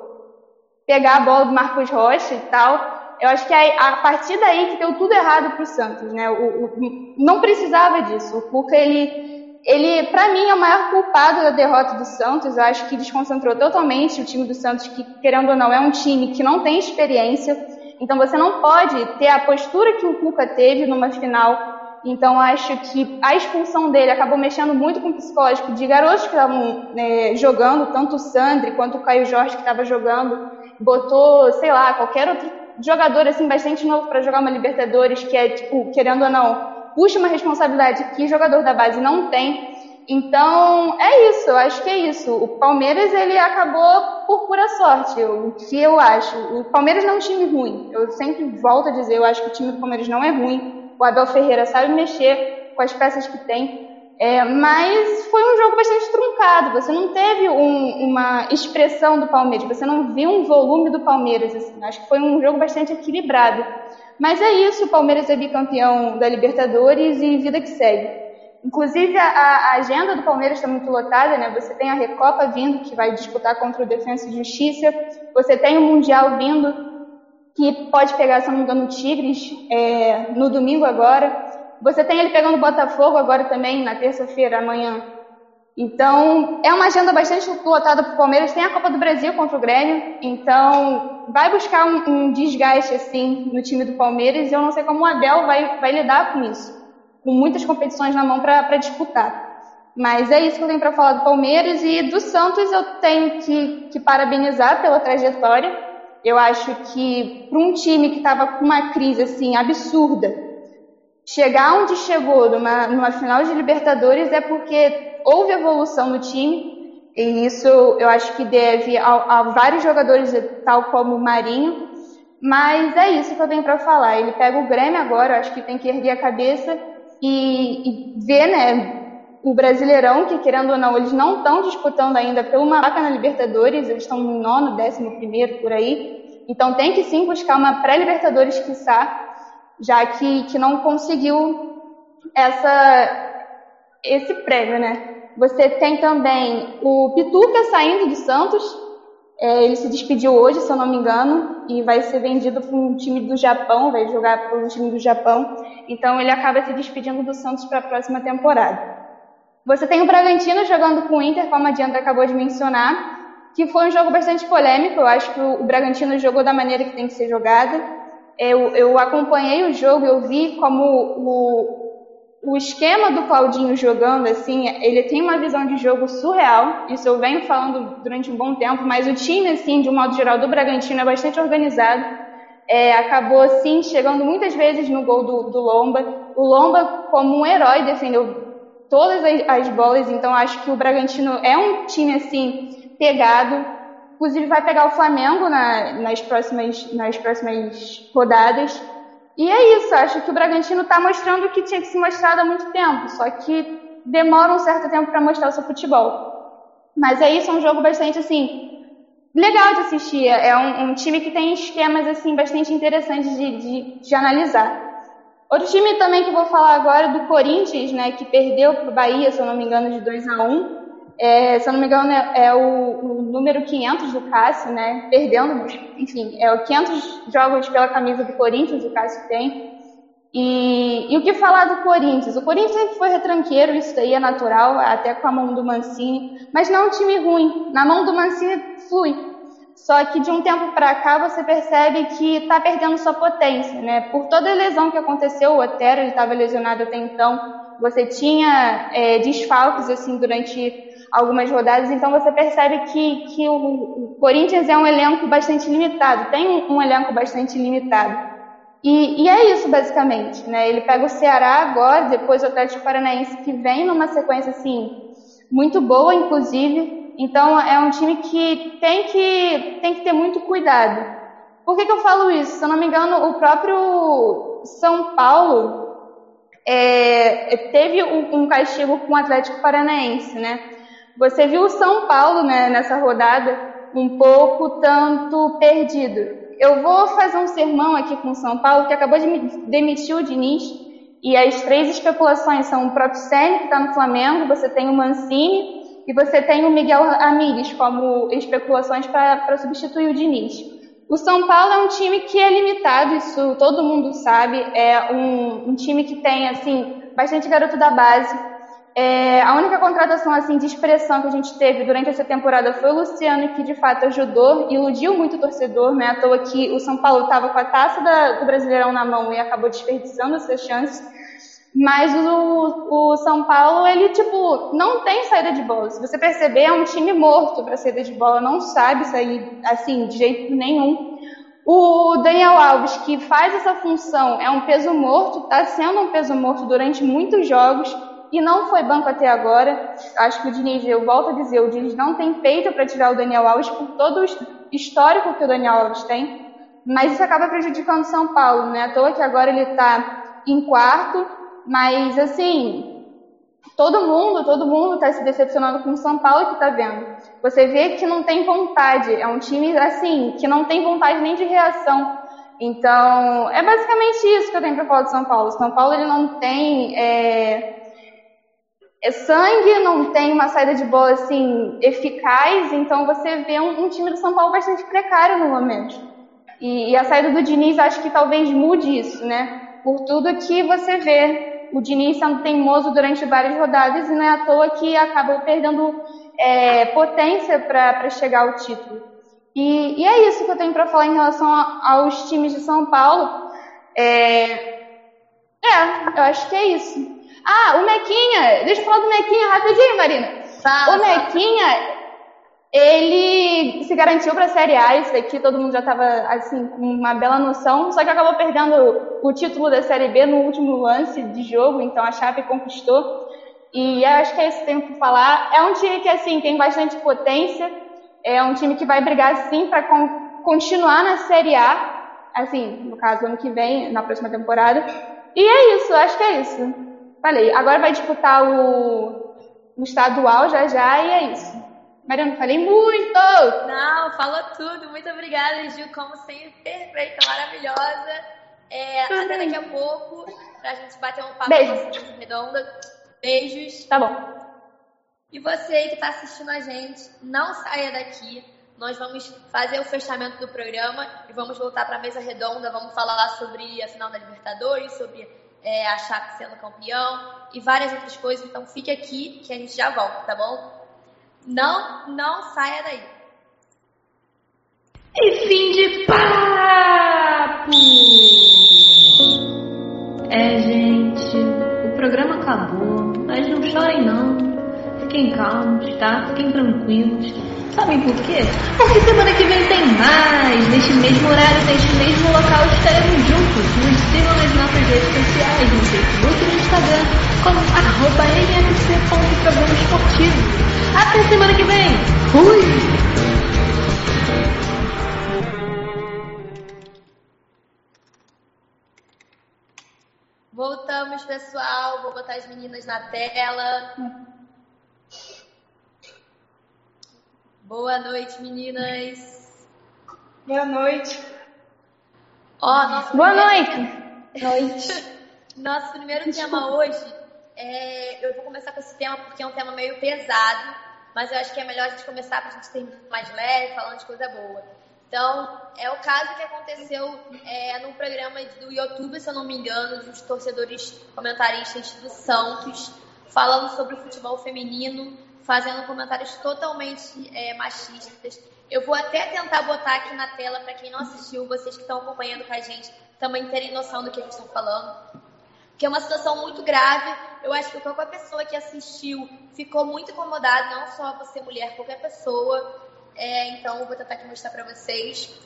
pegar a bola do Marcos Rocha e tal. Eu acho que é a partir daí que deu tudo errado para o Santos, né? O, não precisava disso. O Cuca, ele, ele para mim, é o maior culpado da derrota do Santos. Eu acho que desconcentrou totalmente o time do Santos, que, querendo ou não, é um time que não tem experiência. Então você não pode ter a postura que o Cuca teve numa final então acho que a expulsão dele acabou mexendo muito com o psicológico de garotos que estavam né, jogando, tanto o Sandri quanto o Caio Jorge que estava jogando botou, sei lá, qualquer outro jogador assim bastante novo para jogar uma Libertadores, que é tipo, querendo ou não, puxa uma responsabilidade que jogador da base não tem. Então, é isso, eu acho que é isso. O Palmeiras, ele acabou por pura sorte, o que eu acho. O Palmeiras não é um time ruim. Eu sempre volto a dizer, eu acho que o time do Palmeiras não é ruim. O Abel Ferreira sabe mexer com as peças que tem. É, mas foi um jogo bastante truncado. Você não teve um, uma expressão do Palmeiras, você não viu um volume do Palmeiras. Assim. Acho que foi um jogo bastante equilibrado. Mas é isso, o Palmeiras é bicampeão da Libertadores e vida que segue. Inclusive, a, a agenda do Palmeiras está muito lotada, né? Você tem a Recopa vindo, que vai disputar contra o Defensa e Justiça. Você tem o Mundial vindo, que pode pegar, se não me engano, o Tigres é, no domingo agora. Você tem ele pegando Botafogo agora também, na terça-feira, amanhã. Então, é uma agenda bastante lotada para o Palmeiras. Tem a Copa do Brasil contra o Grêmio. Então, vai buscar um, um, desgaste, assim, no time do Palmeiras. E eu não sei como o Abel vai, vai lidar com isso. Com muitas competições na mão para disputar. Mas é isso que eu tenho para falar do Palmeiras. E do Santos eu tenho que, que parabenizar pela trajetória. Eu acho que para um time que estava com uma crise, assim, absurda, chegar onde chegou numa, numa final de Libertadores é porque houve evolução no time, e isso eu acho que deve a, a vários jogadores, tal como o Marinho, mas é isso que eu tenho para falar. Ele pega o Grêmio agora, acho que tem que erguer a cabeça e, e ver, né, o Brasileirão, que querendo ou não, eles não estão disputando ainda pela uma na Libertadores, eles estão no nono, décimo primeiro, por aí. Então tem que sim buscar uma pré-Libertadores, quiçá, já que, que não conseguiu essa, esse prêmio, né? Você tem também o Pituca saindo do Santos, é, ele se despediu hoje, se eu não me engano, e vai ser vendido para um time do Japão, vai jogar para um time do Japão, então ele acaba se despedindo do Santos para a próxima temporada. Você tem o Bragantino jogando com o Inter, como a Diandra acabou de mencionar, que foi um jogo bastante polêmico. Eu acho que o Bragantino jogou da maneira que tem que ser jogada. Eu, eu acompanhei o jogo, eu vi como o, o esquema do Claudinho jogando, assim, ele tem uma visão de jogo surreal. Isso eu venho falando durante um bom tempo, mas o time, assim, de um modo geral, do Bragantino é bastante organizado. É, acabou, assim, chegando muitas vezes no gol do, do Lomba. O Lomba, como um herói, defendeu todas as, as bolas, então acho que o Bragantino é um time, assim, pegado. Inclusive vai pegar o Flamengo na, nas, próximas, nas próximas rodadas. E é isso, acho que o Bragantino está mostrando o que tinha que se mostrar há muito tempo, só que demora um certo tempo para mostrar o seu futebol. Mas é isso, é um jogo bastante assim legal de assistir. É um, um time que tem esquemas assim bastante interessantes de, de, de, analisar. Outro time também que vou falar agora é do Corinthians, né, que perdeu para o Bahia, se eu não me engano, de 2 a 1 é, se eu não me engano, é, é o, o, número 500 do Cássio, né? Perdendo, enfim, é o 500 jogos pela camisa do Corinthians, o Cássio tem. E, e, o que falar do Corinthians? O Corinthians sempre foi retranqueiro, isso daí é natural, até com a mão do Mancini, mas não é um time ruim. Na mão do Mancini flui. Só que de um tempo para cá você percebe que está perdendo sua potência, né? Por toda a lesão que aconteceu, o Otero estava lesionado até então, você tinha é, desfalques assim durante algumas rodadas, então você percebe que, que o, Corinthians é um elenco bastante limitado, tem um elenco bastante limitado. E, e, é isso, basicamente. Né? Ele pega o Ceará agora, depois o Atlético Paranaense, que vem numa sequência assim, muito boa, inclusive. Então é um time que tem que, tem que ter muito cuidado. Por que, que eu falo isso? Se eu não me engano, o próprio São Paulo é, teve um, um castigo com o Atlético Paranaense, né? Você viu o São Paulo né, nessa rodada um pouco tanto perdido. Eu vou fazer um sermão aqui com o São Paulo, que acabou de demitir o Diniz, e as três especulações são o próprio Senna, que está no Flamengo, você tem o Mancini, e você tem o Miguel Amires como especulações para substituir o Diniz. O São Paulo é um time que é limitado, isso todo mundo sabe, é um, um time que tem, assim, bastante garoto da base, é, a única contratação assim de expressão que a gente teve durante essa temporada foi o Luciano, que de fato ajudou, iludiu muito o torcedor, né? À toa que o São Paulo estava com a taça da, do Brasileirão na mão e acabou desperdiçando essas chances. Mas o, o, São Paulo, ele, tipo, não tem saída de bola. Se você perceber, é um time morto para saída de bola, não sabe sair, assim, de jeito nenhum. O Daniel Alves, que faz essa função, é um peso morto, está sendo um peso morto durante muitos jogos e não foi banco até agora. Acho que o Diniz, eu volto a dizer, o Diniz não tem peito para tirar o Daniel Alves por todo o histórico que o Daniel Alves tem, mas isso acaba prejudicando o São Paulo, né? À toa que agora ele está em quarto, mas assim, todo mundo, todo mundo está se decepcionando com o São Paulo que está vendo. Você vê que não tem vontade, é um time assim, que não tem vontade nem de reação. Então, é basicamente isso que eu tenho para falar do São Paulo. São Paulo ele não tem é, é sangue, não tem uma saída de bola assim eficaz, então você vê um, um time do São Paulo bastante precário no momento. E, e, a saída do Diniz acho que talvez mude isso, né? Por tudo que você vê o Diniz sendo teimoso durante várias rodadas e não é à toa que acaba perdendo é, potência para chegar ao título. E, e, é isso que eu tenho para falar em relação a, aos times de São Paulo. É, é, eu acho que é isso. Ah, o Mequinha, deixa eu falar do Mequinha rapidinho, Marina. Fala, o Mequinha, ele se garantiu para a Série A, isso aqui todo mundo já estava assim com uma bela noção, só que acabou perdendo o título da Série B no último lance de jogo, então a Chape conquistou. E acho que é isso que tenho para falar. É um time que assim tem bastante potência, é um time que vai brigar sim para con continuar na Série A, assim, no caso ano que vem, na próxima temporada. E é isso, acho que é isso. Falei, agora vai disputar o, o estadual já já e é isso. Mariana, falei muito! Não, falou tudo. Muito obrigada, Gil, como sempre, perfeita, maravilhosa. É, até daqui a pouco, pra gente bater um papo Beijo. com redonda. Beijos. Tá bom. E você que está assistindo a gente, não saia daqui. Nós vamos fazer o fechamento do programa e vamos voltar para a mesa redonda. Vamos falar sobre a final da Libertadores, sobre é, a Chape sendo campeão e várias outras coisas. Então fique aqui que a gente já volta, tá bom? Não, não saia daí. E fim de papo! É, gente, o programa acabou, mas não chorem não. Fiquem calmos, tá? Fiquem tranquilos. Sabem por quê? Porque semana que vem tem mais! Neste mesmo horário, neste mesmo local, estaremos juntos. Nos sigam nas nossas redes sociais, no Facebook e no Instagram, como arroba esportivo. Até semana que vem! Fui! Voltamos, pessoal. Vou botar as meninas na tela. Boa noite, meninas. Boa noite. Ó, nosso Boa primeiro- noite. Noite. Nosso primeiro tema hoje é. Eu vou começar com esse tema porque é um tema meio pesado, mas eu acho que é melhor a gente começar pra gente terminar mais leve, falando de coisa boa. Então, é o caso que aconteceu é, num programa do YouTube, se eu não me engano, dos torcedores comentaristas do Santos, falando sobre o futebol feminino, fazendo comentários totalmente é, machistas. Eu vou até tentar botar aqui na tela para quem não assistiu, vocês que estão acompanhando com a gente, também terem noção do que eles estão falando. Que é uma situação muito grave. Eu acho que qualquer pessoa que assistiu ficou muito incomodada, não só você mulher, qualquer pessoa. É, então, eu vou tentar aqui mostrar para vocês.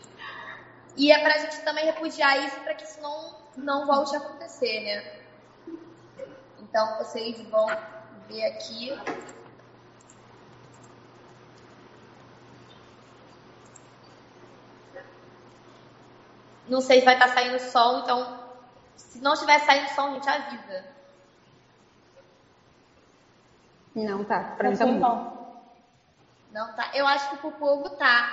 E é pra gente também repudiar isso para que isso não, não volte a acontecer, né? Então, vocês vão ver aqui. Não sei se vai estar saindo som, então se não estiver saindo som, a gente avisa. Não, tá. Pra mim tá. Não tá? Eu acho que pro povo tá.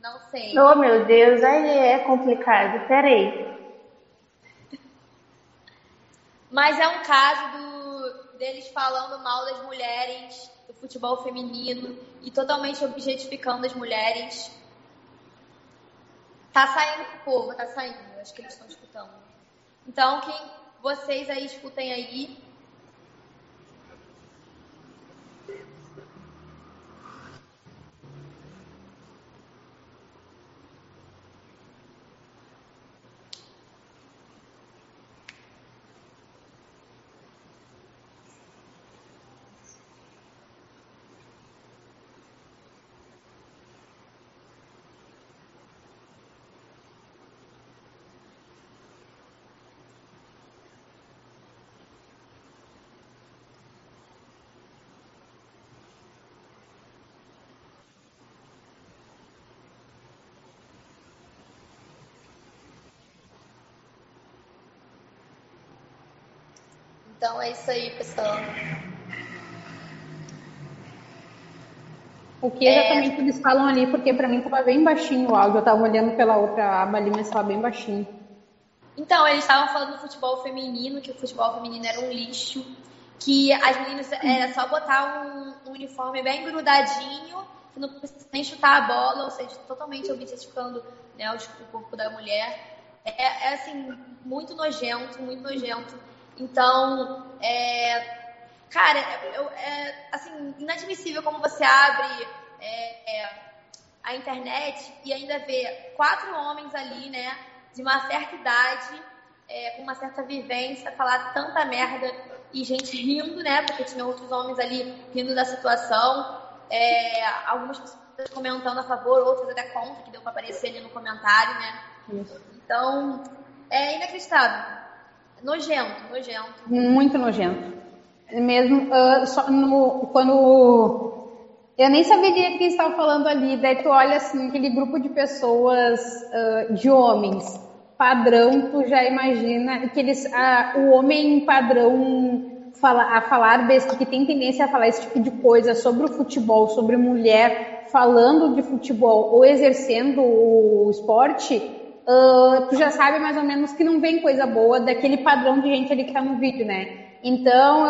Não sei. Oh, meu Deus, aí é complicado. Peraí. Mas é um caso do- deles falando mal das mulheres, do futebol feminino e totalmente objetificando as mulheres. Tá saindo pro povo, tá saindo. Acho que eles estão escutando. Então, quem vocês aí escutem aí. Então é isso aí, pessoal. O que exatamente eles falam ali, porque pra mim tava bem baixinho o áudio. Eu tava olhando pela outra aba ali, mas tava bem baixinho. Então, eles estavam falando do futebol feminino, que o futebol feminino era um lixo, que as meninas era só botar um, um uniforme bem grudadinho, que não precisa nem chutar a bola, ou seja, totalmente objetificando né, o, o corpo da mulher. É, é, assim, muito nojento, muito nojento. Então, é, cara, eu- é assim, inadmissível como você abre é, é, a internet e ainda vê quatro homens ali, né, de uma certa idade, é, com uma certa vivência, falar tanta merda e gente rindo, né, porque tinha outros homens ali rindo da situação, é, algumas pessoas comentando a favor, outras até contra, que deu para aparecer ali no comentário, né. Então, é inacreditável. Nojento, nojento. Muito nojento. Mesmo ah, só no, quando. Eu nem sabia direito o que eles estavam falando ali. Daí tu olha assim, aquele grupo de pessoas, ah, de homens, padrão, tu já imagina que eles. ah, o homem padrão fala, a falar besta, que tem tendência a falar esse tipo de coisa sobre o futebol, sobre mulher falando de futebol ou exercendo o esporte, ah, tu já sabe mais ou menos que não vem coisa boa daquele padrão de gente ali que tá no vídeo, né? Então,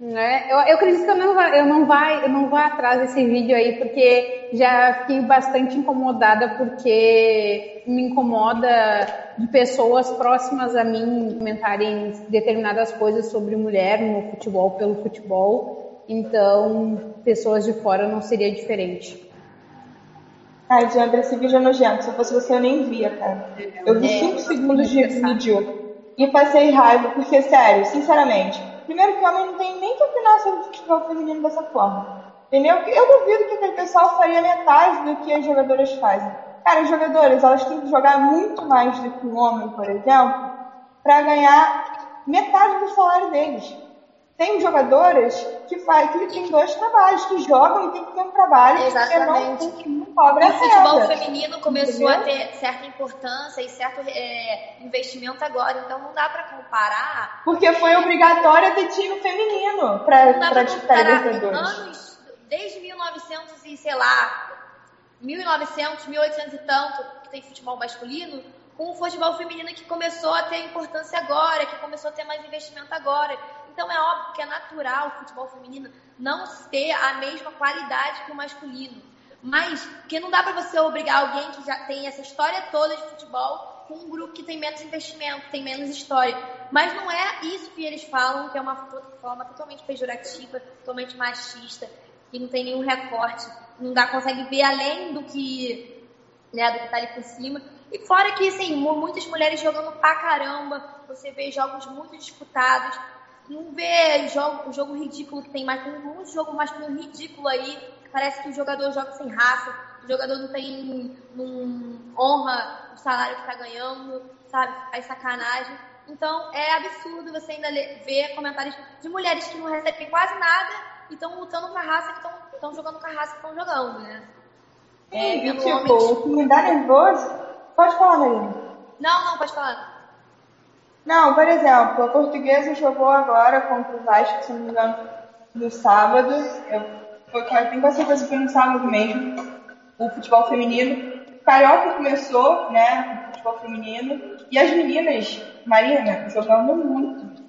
eu, né, eu, eu acredito que eu não, vai, eu, não vai, eu não vou atrás desse vídeo aí, porque já fiquei bastante incomodada, porque me incomoda de pessoas próximas a mim comentarem determinadas coisas sobre mulher no futebol, pelo futebol. Então, pessoas de fora não seria diferente. Ai, Diandra, esse vídeo é nojento. Se eu fosse você, eu nem via, cara. Eu vi 5 segundos de vídeo e passei raiva, porque, sério, sinceramente, primeiro que o homem não tem nem que opinar sobre o futebol feminino dessa forma. Entendeu? Eu duvido que aquele pessoal faria metade do que as jogadoras fazem. Cara, as jogadoras, elas têm que jogar muito mais do que um homem, por exemplo, para ganhar metade do salário deles. Tem jogadoras que, faz, que tem dois trabalhos, que jogam e tem que ter um trabalho Exatamente. porque não, não cobra O futebol renda. feminino começou Entendeu? a ter certa importância e certo é, investimento agora, então não dá pra comparar. Porque foi obrigatório ter time feminino para disputar comparar Libertadores. anos, desde 1900 e sei lá, 1900, 1800 e tanto, que tem futebol masculino, com o futebol feminino que começou a ter importância agora, que começou a ter mais investimento agora. Então é óbvio que é natural o futebol feminino não ter a mesma qualidade que o masculino. Mas que não dá pra você obrigar alguém que já tem essa história toda de futebol com um grupo que tem menos investimento, tem menos história. Mas não é isso que eles falam, que é uma forma totalmente pejorativa, totalmente machista, que não tem nenhum recorte, não dá, consegue ver além do que, né, do que tá ali por cima. E fora que, assim, mu- muitas mulheres jogando pra caramba, você vê jogos muito disputados, não vê jogo, jogo ridículo que tem mais, tem um jogo masculino ridículo aí, parece que o jogador joga sem raça, o jogador não tem, não honra o salário que tá ganhando, sabe, faz sacanagem. Então é absurdo você ainda ver comentários de mulheres que não recebem quase nada e estão lutando com a raça que estão jogando com a raça que estão jogando, né? Sim, É, e vendo tipo, o que me dá nervoso. Pode falar, Marina. Não, não, pode falar. Não, por exemplo, a portuguesa jogou agora contra o Vasco, se não me engano, no sábado. Eu, tenho quase certeza que foi no sábado mesmo. O futebol feminino. Carioca começou, né? O futebol feminino. E as meninas, Marina, jogando muito.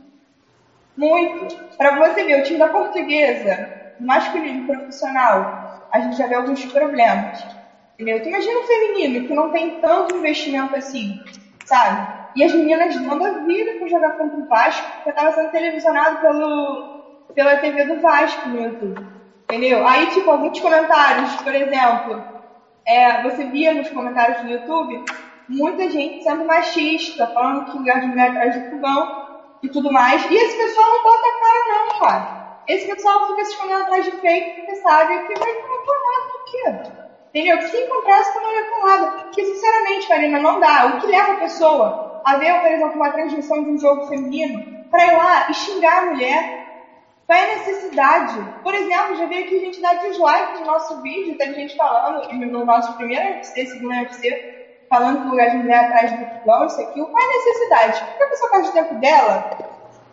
Muito. Pra você ver, o time da portuguesa, masculino profissional, a gente já vê alguns problemas. Entendeu? Tu imagina o feminino, que não tem tanto investimento assim, sabe? E as meninas dando a vida pra jogar contra o Vasco, porque tava sendo televisionado pelo, pela TV do Vasco no YouTube. Entendeu? Aí, tipo, alguns comentários, por exemplo, é, você via nos comentários do YouTube muita gente sendo machista, falando que lugar de mulher atrás do fogão e tudo mais. E esse pessoal não bota a cara, não, cara. Esse pessoal fica se escondendo atrás de fake porque sabe que vai reclamar do quê? Entendeu? Que se encontrasse com não reclamada. Porque, sinceramente, Karina, não dá. O que leva a pessoa a ver, por exemplo, uma transmissão de um jogo feminino pra ir lá e xingar a mulher? Qual é a necessidade? Por exemplo, já veio aqui gente dar dislike no nosso vídeo, teve gente falando, no nosso primeiro UFC, segundo UFC, falando que o lugar de mulher atrás do futebol, isso aqui. Qual é a necessidade? Por que a pessoa perde tempo dela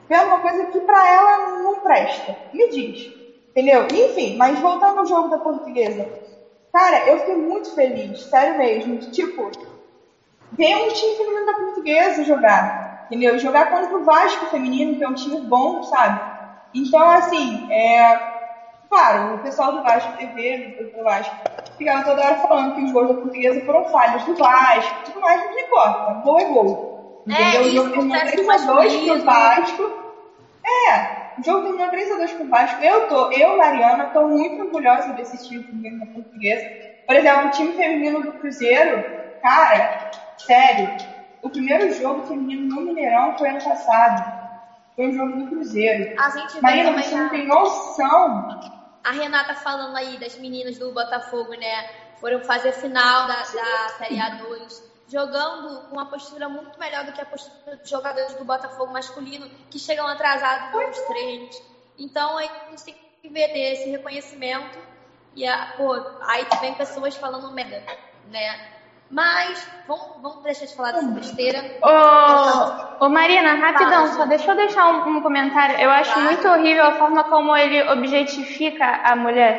vendo uma coisa que pra ela não presta? Me diz. Entendeu? Enfim, mas voltando ao jogo da portuguesa. Cara, eu fiquei muito feliz, sério mesmo. Tipo, ver um time feminino da portuguesa jogar. Entendeu? Jogar contra o Vasco feminino, que é um time bom, sabe? Então, assim, é. Claro, o pessoal do Vasco TV, do Vasco, ficava toda hora falando que os gols da portuguesa foram falhas do Vasco, tudo mais, não importa. Gol é gol. É, Entendeu? o isso jogo terminou acontece 3 com a 2 pro masculino. Vasco. É, o jogo terminou 3 a 2 pro Vasco. Eu tô, eu, Mariana, tô muito orgulhosa desse time feminino da portuguesa. Por exemplo, o time feminino do Cruzeiro, cara, sério, o primeiro jogo feminino no Mineirão foi ano passado. Foi um jogo do Cruzeiro. A gente Marina, você não tem noção. a Renata falando aí das meninas do Botafogo, né? Foram fazer final da, da Série A2, jogando com uma postura muito melhor do que a postura dos jogadores do Botafogo masculino, que chegam atrasados nos treinos. Então a gente tem que ver ter esse reconhecimento. E a, pô, aí vem pessoas falando merda, né? Mas vamos, vamos deixar de falar dessa besteira. Ô, ô Marina, rapidão, Fala, só deixa eu deixar um, um comentário. Eu acho Claro. muito horrível a forma como ele objetifica a mulher.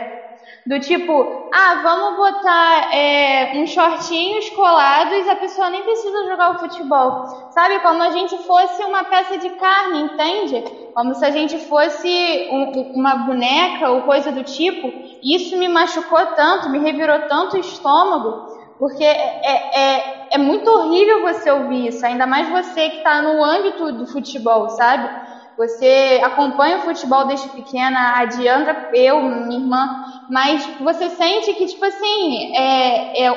Do tipo, ah, vamos botar é, uns shortinhos colados, a pessoa nem precisa jogar o futebol. Sabe, como a gente fosse uma peça de carne, entende? Como se a gente fosse um- uma boneca ou coisa do tipo. Isso me machucou tanto, me revirou tanto o estômago, porque é, é, é muito horrível você ouvir isso, ainda mais você que está no âmbito do futebol, sabe? Você acompanha o futebol desde pequena, a Diandra, eu, minha irmã, mas você sente que, tipo assim, é, é,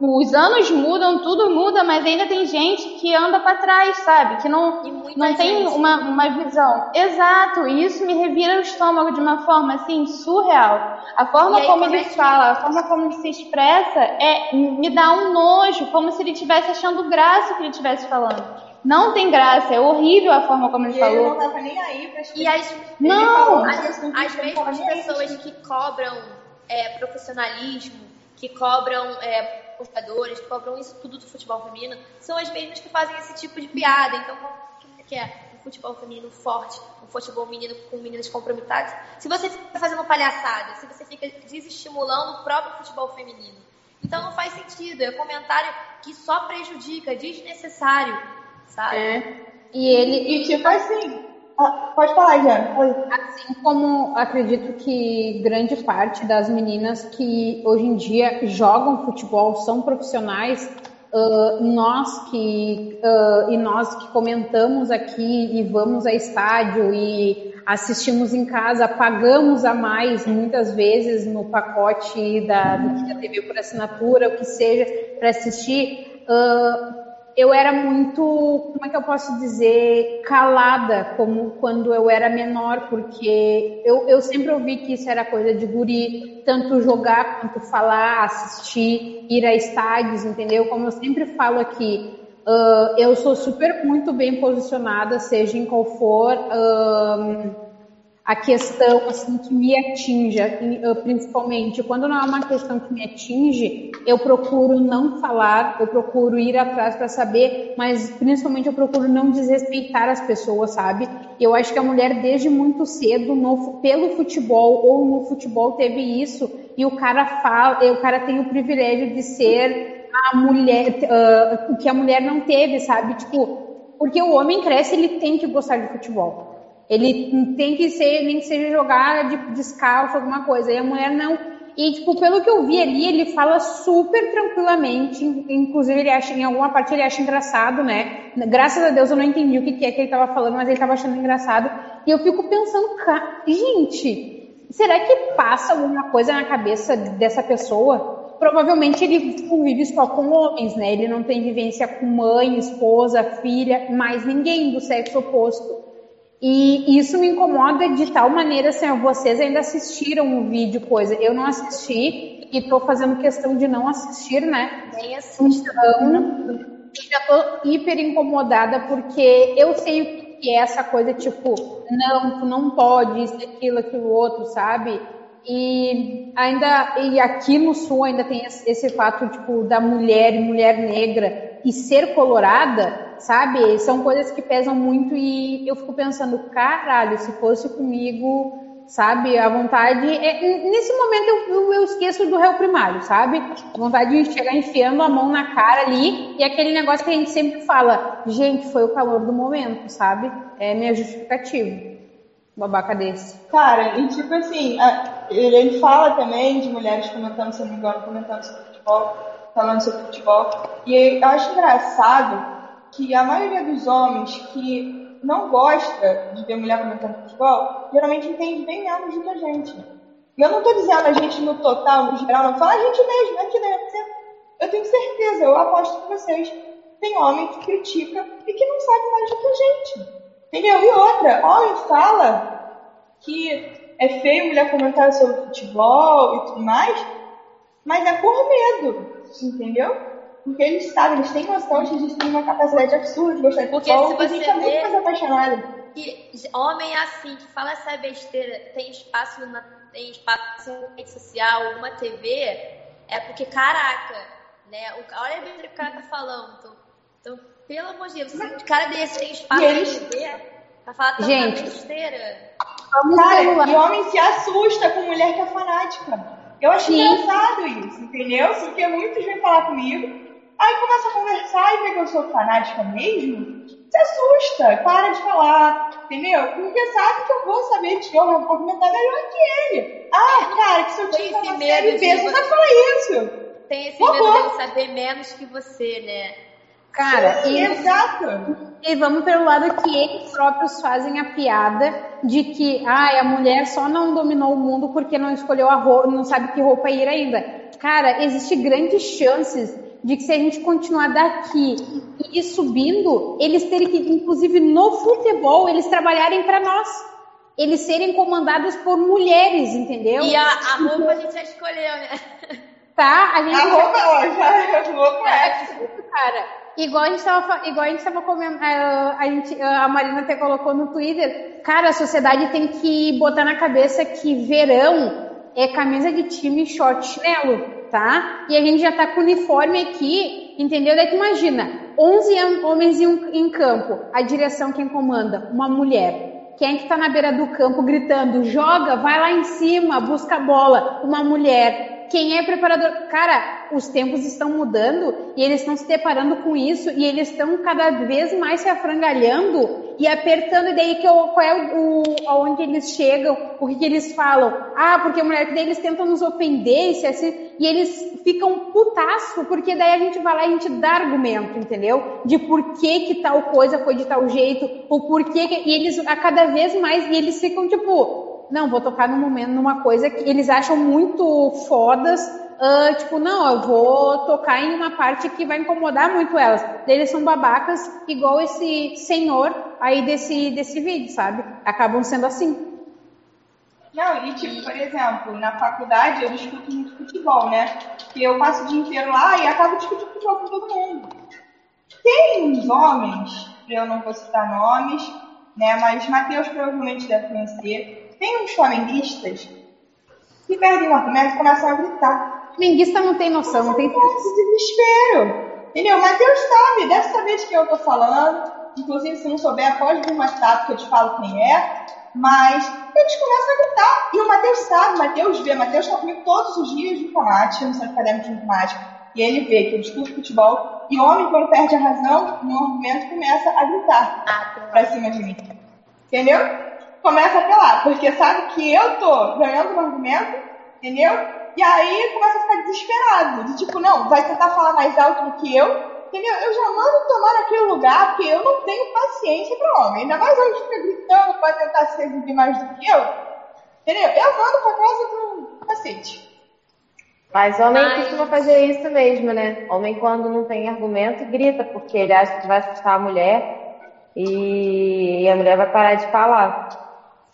os anos mudam, tudo muda, mas ainda tem gente que anda para trás, sabe? Que não, não tem uma, uma visão. Exato, e isso me revira o estômago de uma forma assim surreal. A forma aí, como, como ele é que... fala, a forma como ele se expressa, é me dá um nojo, como se ele estivesse achando graça o que ele estivesse falando. Não tem graça, é horrível a forma como ele e falou. Ele não tava nem aí pra E as, não, as, as mesmas pessoas que cobram é, profissionalismo, que cobram é, que cobram isso tudo do futebol feminino, são as mesmas que fazem esse tipo de piada. Então, o que é um futebol feminino forte, um futebol menino com meninas comprometidas? Se você fica fazendo palhaçada, se você fica desestimulando o próprio futebol feminino. Então não faz sentido, é comentário que só prejudica, desnecessário, sabe? É. E ele. E tipo assim, ah, pode falar, Jana. Assim como acredito que grande parte das meninas que hoje em dia jogam futebol são profissionais, uh, nós que uh, e nós que comentamos aqui e vamos a estádio e assistimos em casa, pagamos a mais muitas vezes no pacote da, da TV por assinatura, o que seja, para assistir. Uh, eu era muito, como é que eu posso dizer, calada, como quando eu era menor, porque eu, eu sempre ouvi que isso era coisa de guri, tanto jogar quanto falar, assistir, ir a estádios, entendeu? Como eu sempre falo aqui, uh, eu sou super muito bem posicionada, seja em qual for. Uh, a questão assim que me atinja, principalmente quando não é uma questão que me atinge, eu procuro não falar, eu procuro ir atrás para saber, mas principalmente eu procuro não desrespeitar as pessoas, sabe? Eu acho que a mulher desde muito cedo, no, pelo futebol ou no futebol teve isso e o cara fala, o cara tem o privilégio de ser a mulher, uh, que a mulher não teve, sabe? Tipo, porque o homem cresce, ele tem que gostar de futebol. Ele tem que ser, nem que seja jogar de descalço, alguma coisa. E a mulher não. E, tipo, pelo que eu vi ali, ele fala super tranquilamente. Inclusive, ele acha, em alguma parte ele acha engraçado, né? Graças a Deus eu não entendi o que é que ele estava falando, mas ele estava achando engraçado. E eu fico pensando, gente, será que passa alguma coisa na cabeça dessa pessoa? Provavelmente ele convive só com homens, né? Ele não tem vivência com mãe, esposa, filha, mais ninguém do sexo oposto. E isso me incomoda de tal maneira, assim, vocês ainda assistiram o vídeo, coisa. Eu não assisti e estou fazendo questão de não assistir, né? Nem assisto. Então, já estou hiper incomodada porque eu sei o que é essa coisa, tipo, não, tu não pode, isso, aquilo, aquilo outro, sabe? E ainda, e aqui no sul ainda tem esse fato, tipo, da mulher e mulher negra e ser colorada, sabe? São coisas que pesam muito e eu fico pensando, caralho, se fosse comigo, sabe? A vontade. É, nesse momento eu, eu, esqueço do réu primário, sabe? A vontade de chegar enfiando a mão na cara ali e aquele negócio que a gente sempre fala, gente, foi o calor do momento, sabe? É minha justificativa. Babaca desse. Cara, e tipo assim, ele fala também de mulheres comentando, se não me engano, comentando sobre futebol, falando sobre futebol. E eu acho engraçado que a maioria dos homens que não gosta de ver mulher comentando futebol, geralmente entende bem menos do que a gente. E eu não estou dizendo a gente no total, no geral, não. Fala a gente mesmo, aqui dentro. Eu tenho certeza, eu aposto com vocês. Tem homem que critica e que não sabe mais do que a gente. Entendeu? E outra, homem fala que é feio mulher comentar sobre futebol e tudo mais, mas é por medo, entendeu? Porque eles sabem, eles têm noção de que eles têm uma capacidade absurda de gostar de Porque futebol, se você a gente é muito mais apaixonado. Que homem é assim, que fala essa besteira, tem espaço, na, tem espaço em rede social, uma TV, é porque, caraca, né? O, olha a besteira que o cara tá falando. Então, então pelo amor de Deus, um cara desse tem espaço na TV pra falar tanta gente, besteira. Cara, e homem se assusta com mulher que é fanática. Eu acho Sim. engraçado isso, entendeu? Porque muitos vêm falar comigo Aí começa a conversar e vê que eu sou fanática mesmo, se assusta, para de falar, entendeu? Porque sabe que eu vou saber te eu vou argumentar melhor que ele. Ah, cara, que se eu te falar série B, você sabe falar isso. Tem esse Por medo de saber menos que você, né? Cara, Sim, eles, exato. e vamos pelo lado que eles próprios fazem a piada de que ah, a mulher só não dominou o mundo porque não escolheu a roupa, não sabe que roupa ir ainda. Cara, existe grandes chances de que se a gente continuar daqui e ir subindo, eles terem que, inclusive no futebol, eles trabalharem para nós. Eles serem comandados por mulheres, entendeu? E a, a roupa a gente já escolheu, né? Tá? A gente A roupa, ó, já a roupa é. cara. Igual a gente tava, fa- igual a gente tava comendo, a, a, gente, a Marina até colocou no Twitter, cara, a sociedade tem que botar na cabeça que verão é camisa de time, short, chinelo, tá? E a gente já tá com uniforme aqui, entendeu? Daí tu imagina, 11 hom- homens em, em campo, a direção quem comanda? Uma mulher. Quem é que tá na beira do campo gritando, joga, vai lá em cima, busca a bola? Uma mulher. Quem é preparador? Cara, os tempos estão mudando e eles estão se deparando com isso e eles estão cada vez mais se afrangalhando e apertando. E daí que eu, qual é o, aonde eles chegam, o que, que eles falam? Ah, porque a mulher, que daí eles tentam nos ofender e, se assim, e eles ficam putaço, porque daí a gente vai lá e a gente dá argumento, entendeu? De por que que tal coisa foi de tal jeito, o porquê que, e eles a cada vez mais, e eles ficam tipo, não, vou tocar num momento, numa coisa que eles acham muito fodas, ah, tipo, não, eu vou tocar em uma parte que vai incomodar muito elas. Eles são babacas, igual esse senhor aí desse, desse vídeo, sabe? Acabam sendo assim. Não, e tipo, por exemplo, na faculdade eu discuto muito futebol, né? E eu passo o dia inteiro lá e acabo discutindo futebol com todo mundo. Tem uns homens, eu não vou citar nomes, né? Mas Matheus provavelmente deve conhecer. Tem uns flamenguistas que perdem o argumento e começam a gritar. Flamenguista não tem noção, não tem Esse desespero. Entendeu? Matheus sabe, deve saber de quem eu tô falando. Inclusive, se não souber, pode vir mais tarde que eu te falo quem é. Mas eles começam a gritar. E o Matheus sabe, o Matheus vê. O Matheus tá comigo todos os dias de informática, no centro acadêmico de informática. E ele vê que eu discuto futebol. E homem, quando perde a razão, no argumento, começa a gritar Ah, pra cima de mim. Entendeu? Começa a apelar, porque sabe que eu tô ganhando no argumento, entendeu? E aí começa a ficar desesperado. De tipo, não, vai tentar falar mais alto do que eu, entendeu? Eu já mando tomar naquele lugar, porque eu não tenho paciência pra homem. Ainda mais homem que fica gritando pra tentar se exibir mais do que eu. Entendeu? Eu mando pra casa do cacete. Mas homem Mas- costuma fazer isso mesmo, né? Homem, quando não tem argumento, grita, porque ele acha que vai assustar a mulher e a mulher vai parar de falar.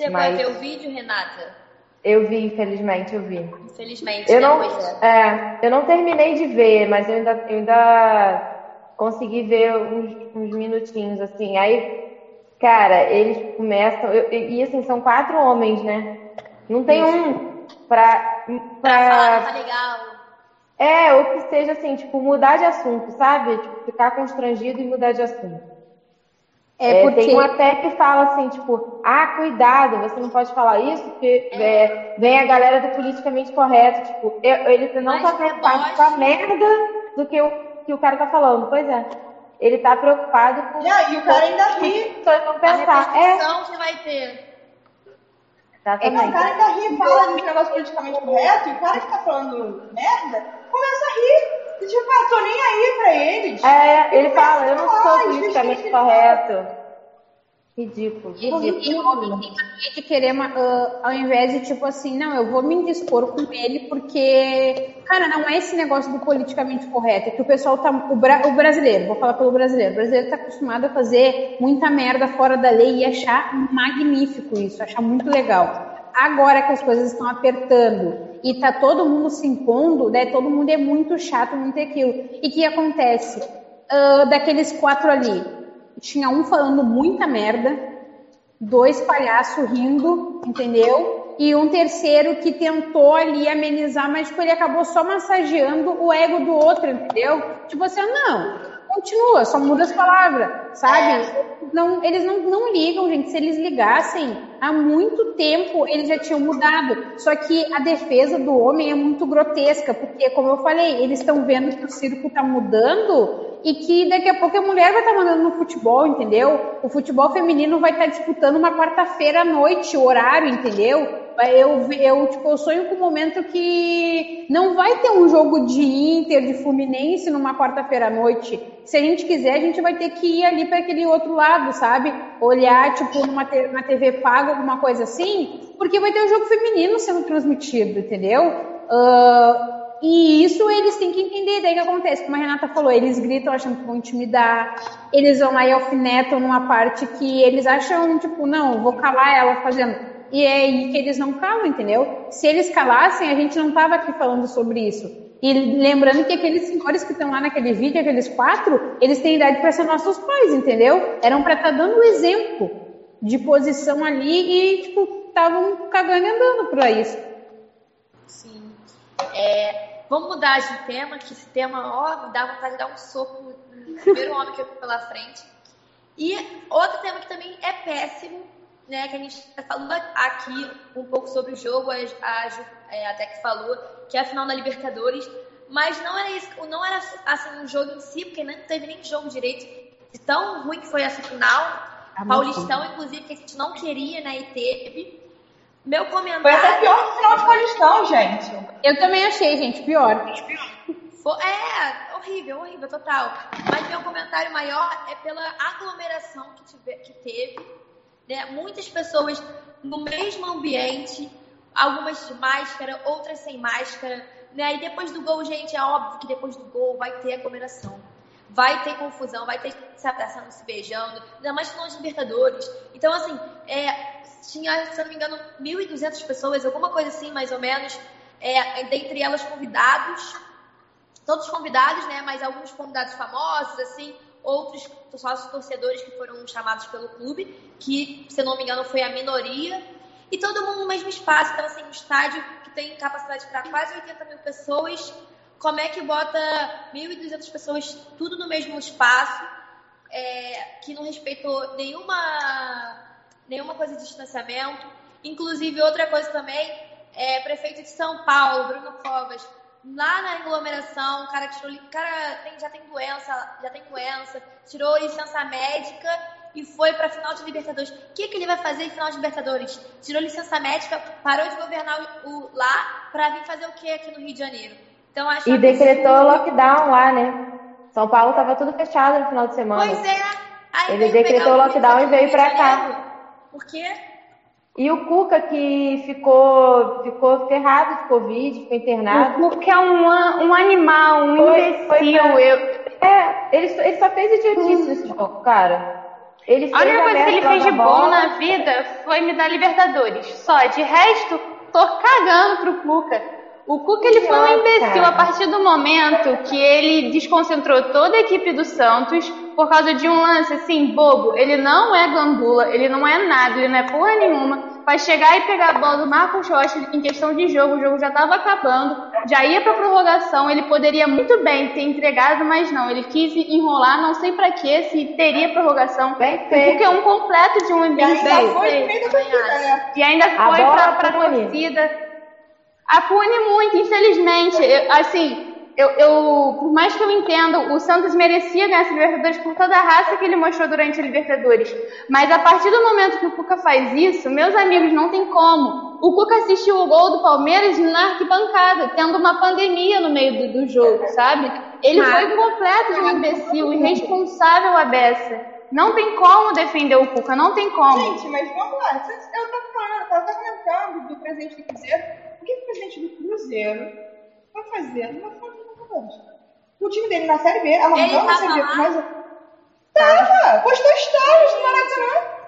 Você Mas- vai ver o vídeo, Renata? Eu vi, infelizmente, eu vi. Infelizmente, Eu né? não, é. é, eu não terminei de ver, mas eu ainda, eu ainda consegui ver uns, uns minutinhos, assim. Aí, cara, eles começam. eu- e assim, são quatro homens, né? Não tem um pra. Pra falar, pra tá legal. é, ou que seja assim, tipo, mudar de assunto, sabe? Tipo, ficar constrangido e mudar de assunto. É, É, porque Tem um até que fala assim, tipo, ah, cuidado, você não pode falar isso, porque é, vem a galera do politicamente correto, tipo, eu- ele não Mas tá preocupado com a merda do que o, que o cara tá falando. Pois é. Ele tá preocupado com E o cara ainda o ri. as pessoas vão A pensar. É, que vai ter. Não, o exatamente. cara ainda ri, fala desse negócio politicamente correto, e o cara que tá falando merda começa a rir. E tipo, ah, tô nem aí pra eles. É, ele fala, eu não sou politicamente correto. Ridículo, E, ridículo. e de querer, ah, ao invés de tipo assim, não, eu vou me indispor com ele porque, cara, não é esse negócio do politicamente correto, é que o pessoal tá, o, bra- o brasileiro, vou falar pelo brasileiro, o brasileiro tá acostumado a fazer muita merda fora da lei e achar magnífico isso, achar muito legal. Agora que as coisas estão apertando e tá todo mundo se impondo, né, todo mundo é muito chato, muito aquilo. E que acontece? Ah, daqueles quatro ali, tinha um falando muita merda, dois palhaços rindo, entendeu? E um terceiro que tentou ali amenizar, mas tipo, ele acabou só massageando o ego do outro, entendeu? Tipo assim, não, continua, só muda as palavras, sabe? Não, eles não, não ligam, gente. Se eles ligassem, há muito tempo eles já tinham mudado. Só que a defesa do homem é muito grotesca, porque, como eu falei, eles estão vendo que o circo está mudando e que daqui a pouco a mulher vai estar mandando no futebol, entendeu? O futebol feminino vai estar disputando uma quarta-feira à noite, o horário, entendeu? Eu, eu, tipo, eu sonho com um momento que não vai ter um jogo de Inter, de Fluminense numa quarta-feira à noite. Se a gente quiser, a gente vai ter que ir ali para aquele outro lado, sabe? Olhar, tipo, numa na TV paga, alguma coisa assim, porque vai ter o um jogo feminino sendo transmitido, entendeu? Uh, e isso eles têm que entender. Daí que acontece, como a Renata falou, eles gritam achando que vão intimidar, eles vão lá e alfinetam numa parte que eles acham, tipo, não, vou calar ela fazendo e é aí que eles não calam, entendeu? Se eles calassem, a gente não estava aqui falando sobre isso. E lembrando que aqueles senhores que estão lá naquele vídeo, aqueles quatro, eles têm idade para ser nossos pais, entendeu? Eram para estar tá dando um exemplo de posição ali e, tipo, estavam cagando e andando para isso. Sim. É, vamos mudar de tema, que esse tema, ó, me dá vontade de dar um soco no primeiro homem que eu pela frente. E outro tema que também é péssimo, né, que a gente falou aqui um pouco sobre o jogo, a, a é, até que falou que é a final da Libertadores, mas não era isso, não era assim um jogo em si, porque não teve nem jogo direito, de tão ruim que foi essa final, ah, Paulistão, inclusive, que a gente não queria, né, e teve. Meu comentário... Foi até pior que o final de Paulistão, gente. Eu também achei, gente, pior. Foi, é, horrível, horrível, total. Mas meu comentário maior é pela aglomeração que, tive, que teve né? Muitas pessoas no mesmo ambiente, algumas de máscara, outras sem máscara. Né? E depois do gol, gente, é óbvio que depois do gol vai ter aglomeração. Vai ter confusão, vai ter se abraçando, se beijando, ainda mais com os Libertadores. Então, assim, é, tinha, se eu não me engano, 1.200 pessoas, alguma coisa assim, mais ou menos, é, dentre elas convidados, todos convidados, né, mas alguns convidados famosos, assim, outros sócios torcedores que foram chamados pelo clube, que, se não me engano, foi a minoria, e todo mundo no mesmo espaço. Então, assim, um estádio que tem capacidade para quase 80 mil pessoas, como é que bota 1.200 pessoas tudo no mesmo espaço, é, que não respeitou nenhuma, nenhuma coisa de distanciamento? Inclusive, outra coisa também, é, prefeito de São Paulo, Bruno Covas, lá na aglomeração, o cara tirou, o cara tem, já tem doença, já tem doença, tirou licença médica e foi para final de Libertadores. O que, que ele vai fazer em final de Libertadores? Tirou licença médica, parou de governar o, o lá para vir fazer o que aqui no Rio de Janeiro? Então acho E decretou isso... lockdown lá, né? São Paulo tava tudo fechado no final de semana. Pois é. Aí ele decretou lockdown e veio para cá. Por quê? E o Cuca que ficou, ficou ferrado de Covid, ficou internado. O Cuca é um, um animal, um foi, imbecil. Foi, eu... É, ele, ele só fez idiotice nesse jogo, cara. Ele a única coisa que ele fez de bom na vida foi me dar Libertadores. Só, de resto, tô cagando pro Cuca. O Cuca ele foi um imbecil a partir do momento que ele desconcentrou toda a equipe do Santos por causa de um lance assim bobo. Ele não é gandula, ele não é nada, ele não é porra nenhuma vai chegar e pegar a bola do Marcos Rocha em questão de jogo, o jogo já estava acabando, já ia para prorrogação, ele poderia muito bem ter entregado, mas não, ele quis enrolar, não sei para que, se teria prorrogação, porque é um completo de um ambiente. E ainda foi né? E ainda foi para a torcida. Apune muito, infelizmente. Eu, assim, eu, eu, por mais que eu entenda, o Santos merecia ganhar essa Libertadores por toda a raça que ele mostrou durante a Libertadores. Mas a partir do momento que o Cuca faz isso, meus amigos, não tem como. O Cuca assistiu o gol do Palmeiras na arquibancada, tendo uma pandemia no meio do, do jogo, sabe? Ele foi completo de um imbecil, irresponsável a beça. Não tem como defender o Cuca, não tem como. Gente, mas vamos lá. Eu tava falando, eu tava comentando do presidente do Cruzeiro. O que o presidente do Cruzeiro vai fazer numa o time dele na Série B, a Marcão na Série B, mas... Tava! Postou stories no Maracanã.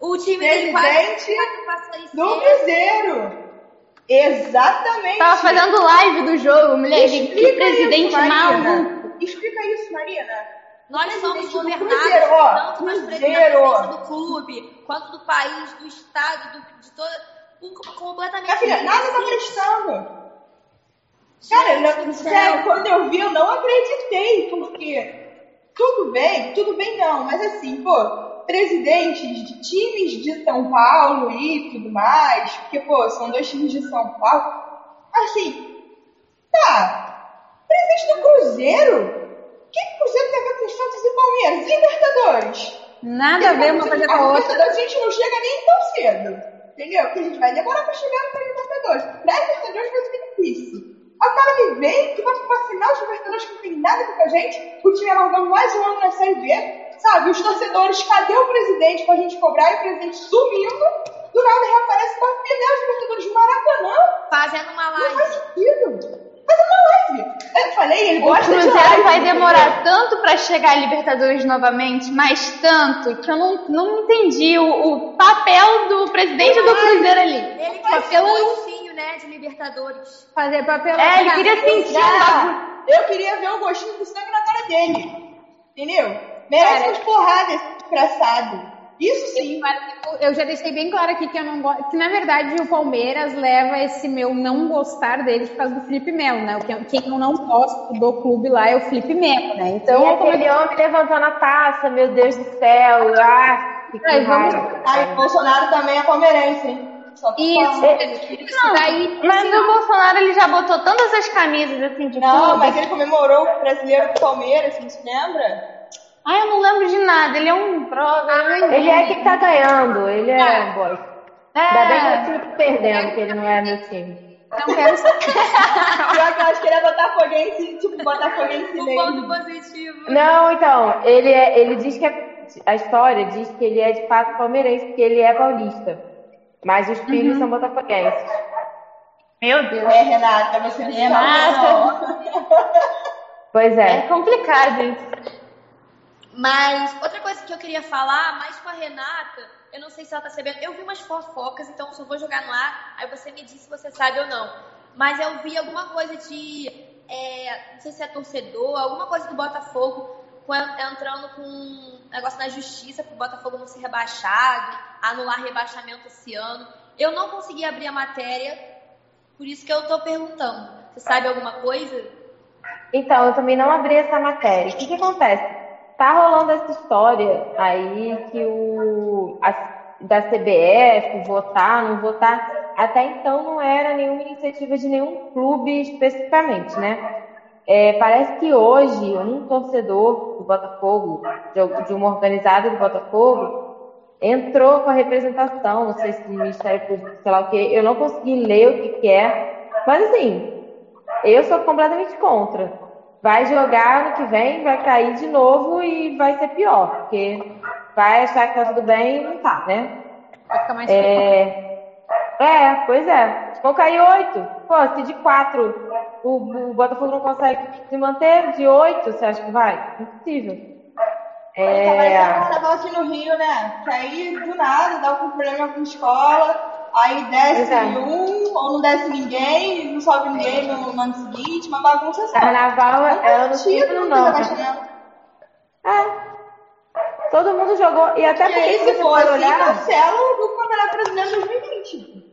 O time dele quase do Cruzeiro. Exatamente. Tava fazendo live do jogo, mulher. Explica que presidente isso, maluco. Explica isso, Marina. Nós somos governados cruzeiro, ó, tanto pela presidência do clube, quanto do país, do estado, do, de toda. completamente. Minha filha, nada tá prestando. Cara, não, sério, quando eu vi, eu não acreditei, porque tudo bem, tudo bem não, mas assim, pô, presidentes de times de São Paulo e tudo mais, porque, pô, são dois times de São Paulo, assim, tá, presidente do Cruzeiro? O que o Cruzeiro tem a ver com Santos e Palmeiras? Libertadores? Nada a ver uma coisa com a outra. A gente não chega nem tão cedo. Entendeu? Porque a gente vai demorar pra chegar no Libertadores. Pra Libertadores vai ser difícil. O cara me vem que vai vacinar os Libertadores que não tem nada a com a gente. O time alargando mais um ano na Série B. Sabe? Os torcedores, cadê o presidente pra gente cobrar? E o presidente sumindo. Do nada reaparece pra perder os Libertadores do Maracanã. Fazendo uma Não live. faz sentido. É uma live. Eu falei, ele O gosta de Cruzeiro live. vai demorar tanto pra chegar à Libertadores novamente, mas tanto, que eu não, não entendi o, o papel do presidente do Cruzeiro ali. Ele Papelão. um gostinho, né, de Libertadores. Fazer papel. É, ele queria sentir. Eu queria ver o gostinho do sangue na cara dele. Entendeu? Merece Cara, umas porradas, esse desgraçado. Isso sim. Eu já deixei bem claro aqui que eu não gosto. Que na verdade o Palmeiras leva esse meu não gostar dele por causa do Felipe Melo, né? O que- Quem eu não gosto do clube lá é o Felipe Melo, né? Então, E como aquele homem levantando a taça, meu Deus do céu. Ah, que Ai, vamos-. Aí o Bolsonaro também é palmeirense, hein? Só tô Isso, falando. isso daí. Mas o Bolsonaro ele já botou tantas as camisas assim de Não, clube. mas ele comemorou o brasileiro do Palmeiras, não se lembra? Ai, eu não lembro de nada. Ele é um droga. eu não Ele é que tá ganhando, ele é um boy. Ainda bem que É. eu time tá perdendo, que ele não é meu time. Não quero saber. Pior que eu acho que ele é botafoguense, tipo, botafoguense mesmo. ponto positivo. Não, então, ele, é, ele diz que é- a história diz que ele é de fato palmeirense, porque ele é paulista. Mas os filhos são botafoguenses. Meu Deus. É, Renata, você não Renata. Pois É é. complicado isso. Mas outra coisa que eu queria falar, mais com a Renata, eu não sei se ela tá sabendo. Eu vi umas fofocas, então só vou jogar no ar, aí você me diz se você sabe ou não. Mas eu vi alguma coisa de. é, não sei se é torcedor, alguma coisa do Botafogo com- entrando com um negócio na justiça pro Botafogo não ser rebaixado, anular rebaixamento esse ano. Eu não consegui abrir a matéria, por isso que eu tô perguntando. Você sabe alguma coisa? Então, eu também não abri essa matéria. O que, que acontece? Tá rolando essa história aí que o a- da CBF votar, não votar. Até então não era nenhuma iniciativa de nenhum clube especificamente, né? É, parece que hoje um torcedor do Botafogo, de, de uma organizada do Botafogo, entrou com a representação, não sei se do Ministério Público, sei lá o quê. Eu não consegui ler o que, que é, mas assim, eu sou completamente contra. Vai jogar ano que vem, vai cair de novo e vai ser pior, porque vai achar que tá tudo bem e não tá, né? Vai ficar mais. É, é, pois é. Vão cair oito. Pô, se de quatro o, o Botafogo não consegue se manter, de oito, você acha que vai? Impossível. Aí tá parecendo É, carnaval aqui no Rio, né? Que aí, do nada, dá algum problema com escola, aí desce Exato. um, ou não desce ninguém, não sobe ninguém no, no ano seguinte, uma bagunça só. carnaval é ano não rebaixamento. É. Todo mundo jogou. E até E porque aí, se se você for for assim, olhar. cancela o Campeonato Brasileiro 2020.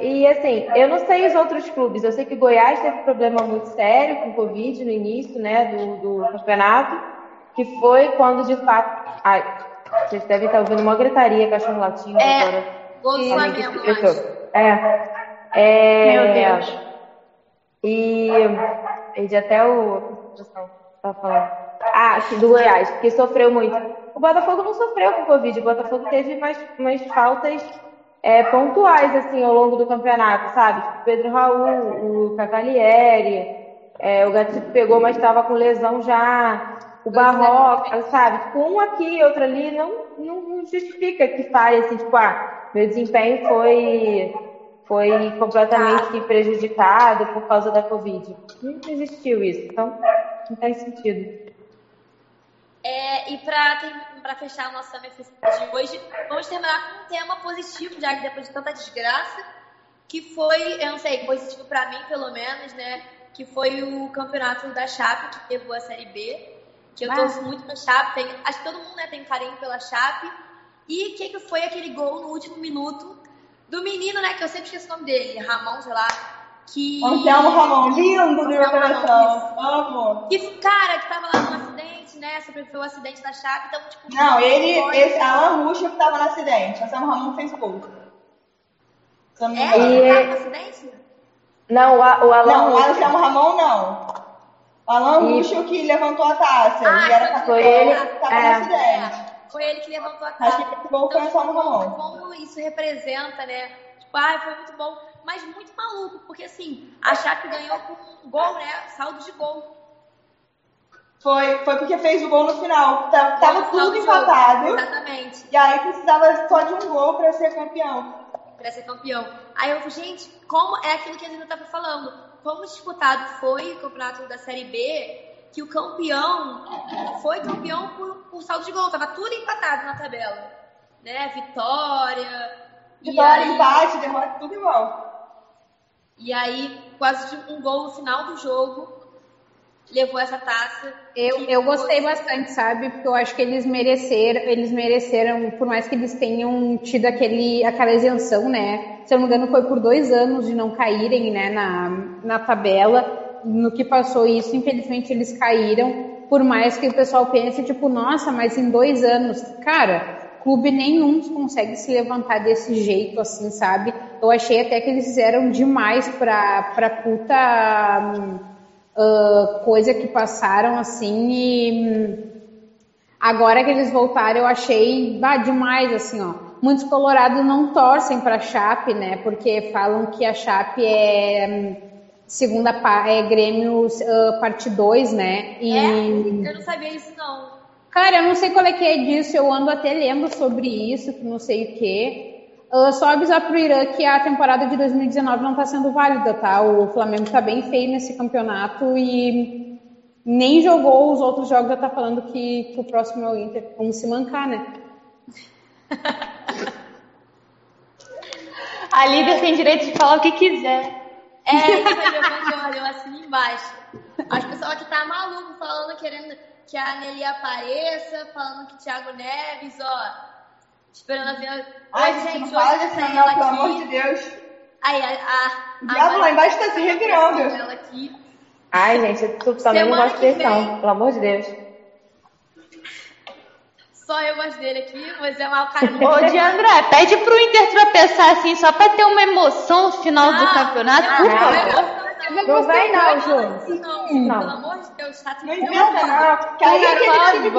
E assim, eu não sei os outros clubes. Eu sei que o Goiás teve um problema muito sério com o Covid no início, né, do, do campeonato, que foi quando de fato. Ai, vocês devem estar ouvindo uma gritaria, cachorro latindo É, agora. Gol do Sim, Flamengo. É. é. Meu Deus. E perdi até o. Tava falando. Ah, sim, do Goiás, que sofreu muito. O Botafogo não sofreu com Covid, o Botafogo teve mais, mais faltas é, pontuais, assim, ao longo do campeonato, sabe? Tipo, o Pedro Raul, o Cavalieri, é, o Gatito pegou, mas estava com lesão já, o Barroca, sabe? Tipo, um aqui, outro ali, não, não, não justifica que fale assim, tipo, ah, meu desempenho foi, foi completamente prejudicado por causa da Covid. Não existiu isso, então não tem sentido. É, e pra fechar a nossa MFC de hoje, vamos terminar com um tema positivo, já que depois de tanta desgraça, que foi, eu não sei, positivo pra mim pelo menos, né? Que foi o campeonato da Chape, que levou a Série B. Que eu torço muito pra Chape, tem, acho que todo mundo né, tem carinho pela Chape. E o que, que foi aquele gol no último minuto do menino, né? Que eu sempre esqueço o nome dele, Ramon, sei lá. Que. Anselmo Ramon, lindo do meu Anselmo coração. Amo. Que cara que tava lá no acidente, né? Sobreviveu o acidente da Chape, então, tipo. Não, ele, foi- esse Alan Ruschel que tava no acidente. Anselmo Ramon fez gol. É? Ele tava no acidente? Não, o, A- o Alan Não, o Anselmo Ramon não. O Alan E- Ruschel que levantou a taça. Ah, ele era então capitão, foi ele. tava É. no acidente. Foi ele que levantou a Acho taça. que esse gol foi só no Ramon. como isso representa, né? Tipo, ah, foi muito bom, mas muito maluco, porque assim, a Chape ganhou com um gol, né? Saldo de gol. Foi, foi porque fez o gol no final. Tava, tava tudo empatado. Exatamente. E aí precisava só de um gol pra ser campeão. Pra ser campeão. Aí eu falei, gente, como é aquilo que a gente tava falando? Como disputado foi o campeonato da Série B, que o campeão foi campeão por, por saldo de gol. Tava tudo empatado na tabela. Né? Vitória. Vitória, aí- empate, derrota, tudo igual. E aí, quase de um gol no final do jogo, levou essa taça. Eu, eu gostei foi- bastante, sabe? Porque eu acho que eles mereceram, eles mereceram, por mais que eles tenham tido aquele, aquela isenção, né? Se eu não me engano, foi por dois anos de não caírem, né, na, na tabela. No que passou isso, infelizmente eles caíram. Por mais que o pessoal pense, tipo, nossa, mas em dois anos, cara, clube nenhum consegue se levantar desse jeito, assim, sabe? Eu achei até que eles fizeram demais pra, pra puta. ah, coisa que passaram assim e hum, agora que eles voltaram eu achei bah, demais assim ó muitos colorados não torcem para Chape né porque falam que a Chape é hum, segunda é Grêmio ah, parte 2 né e É? Eu não sabia isso, não. Cara, eu não sei qual é que é disso, eu ando até lendo sobre isso, que não sei o quê. Ah, só avisar pro Irã que a temporada de 2019 não tá sendo válida, tá? O Flamengo tá bem feio nesse campeonato e nem jogou os outros jogos, já tá falando que, que o próximo é o Inter. Vamos se mancar, né? A líder tem direito de falar o que quiser. É, isso aí, Evangelho, eu assino embaixo. As pessoas aqui tá maluco falando, querendo que a Nelly apareça, falando que Thiago Neves, ó. Esperando a ver. Ai, Oi, gente, não hoje fala tem ela não, pelo aqui. amor de Deus. Aí, a, a, O diabo lá embaixo tá se revirando. Ela aqui. Ai, gente, eu também não Semana gosto de pressão, vem. pelo amor de Deus. Só eu gosto dele aqui, mas é mal cara Ô, de André, pede pro Inter tropeçar assim, só pra ter uma emoção no final do campeonato, por não, favor. Não vai não, Ju. Não, Não. pelo amor de Deus, tá Não inventa não, time.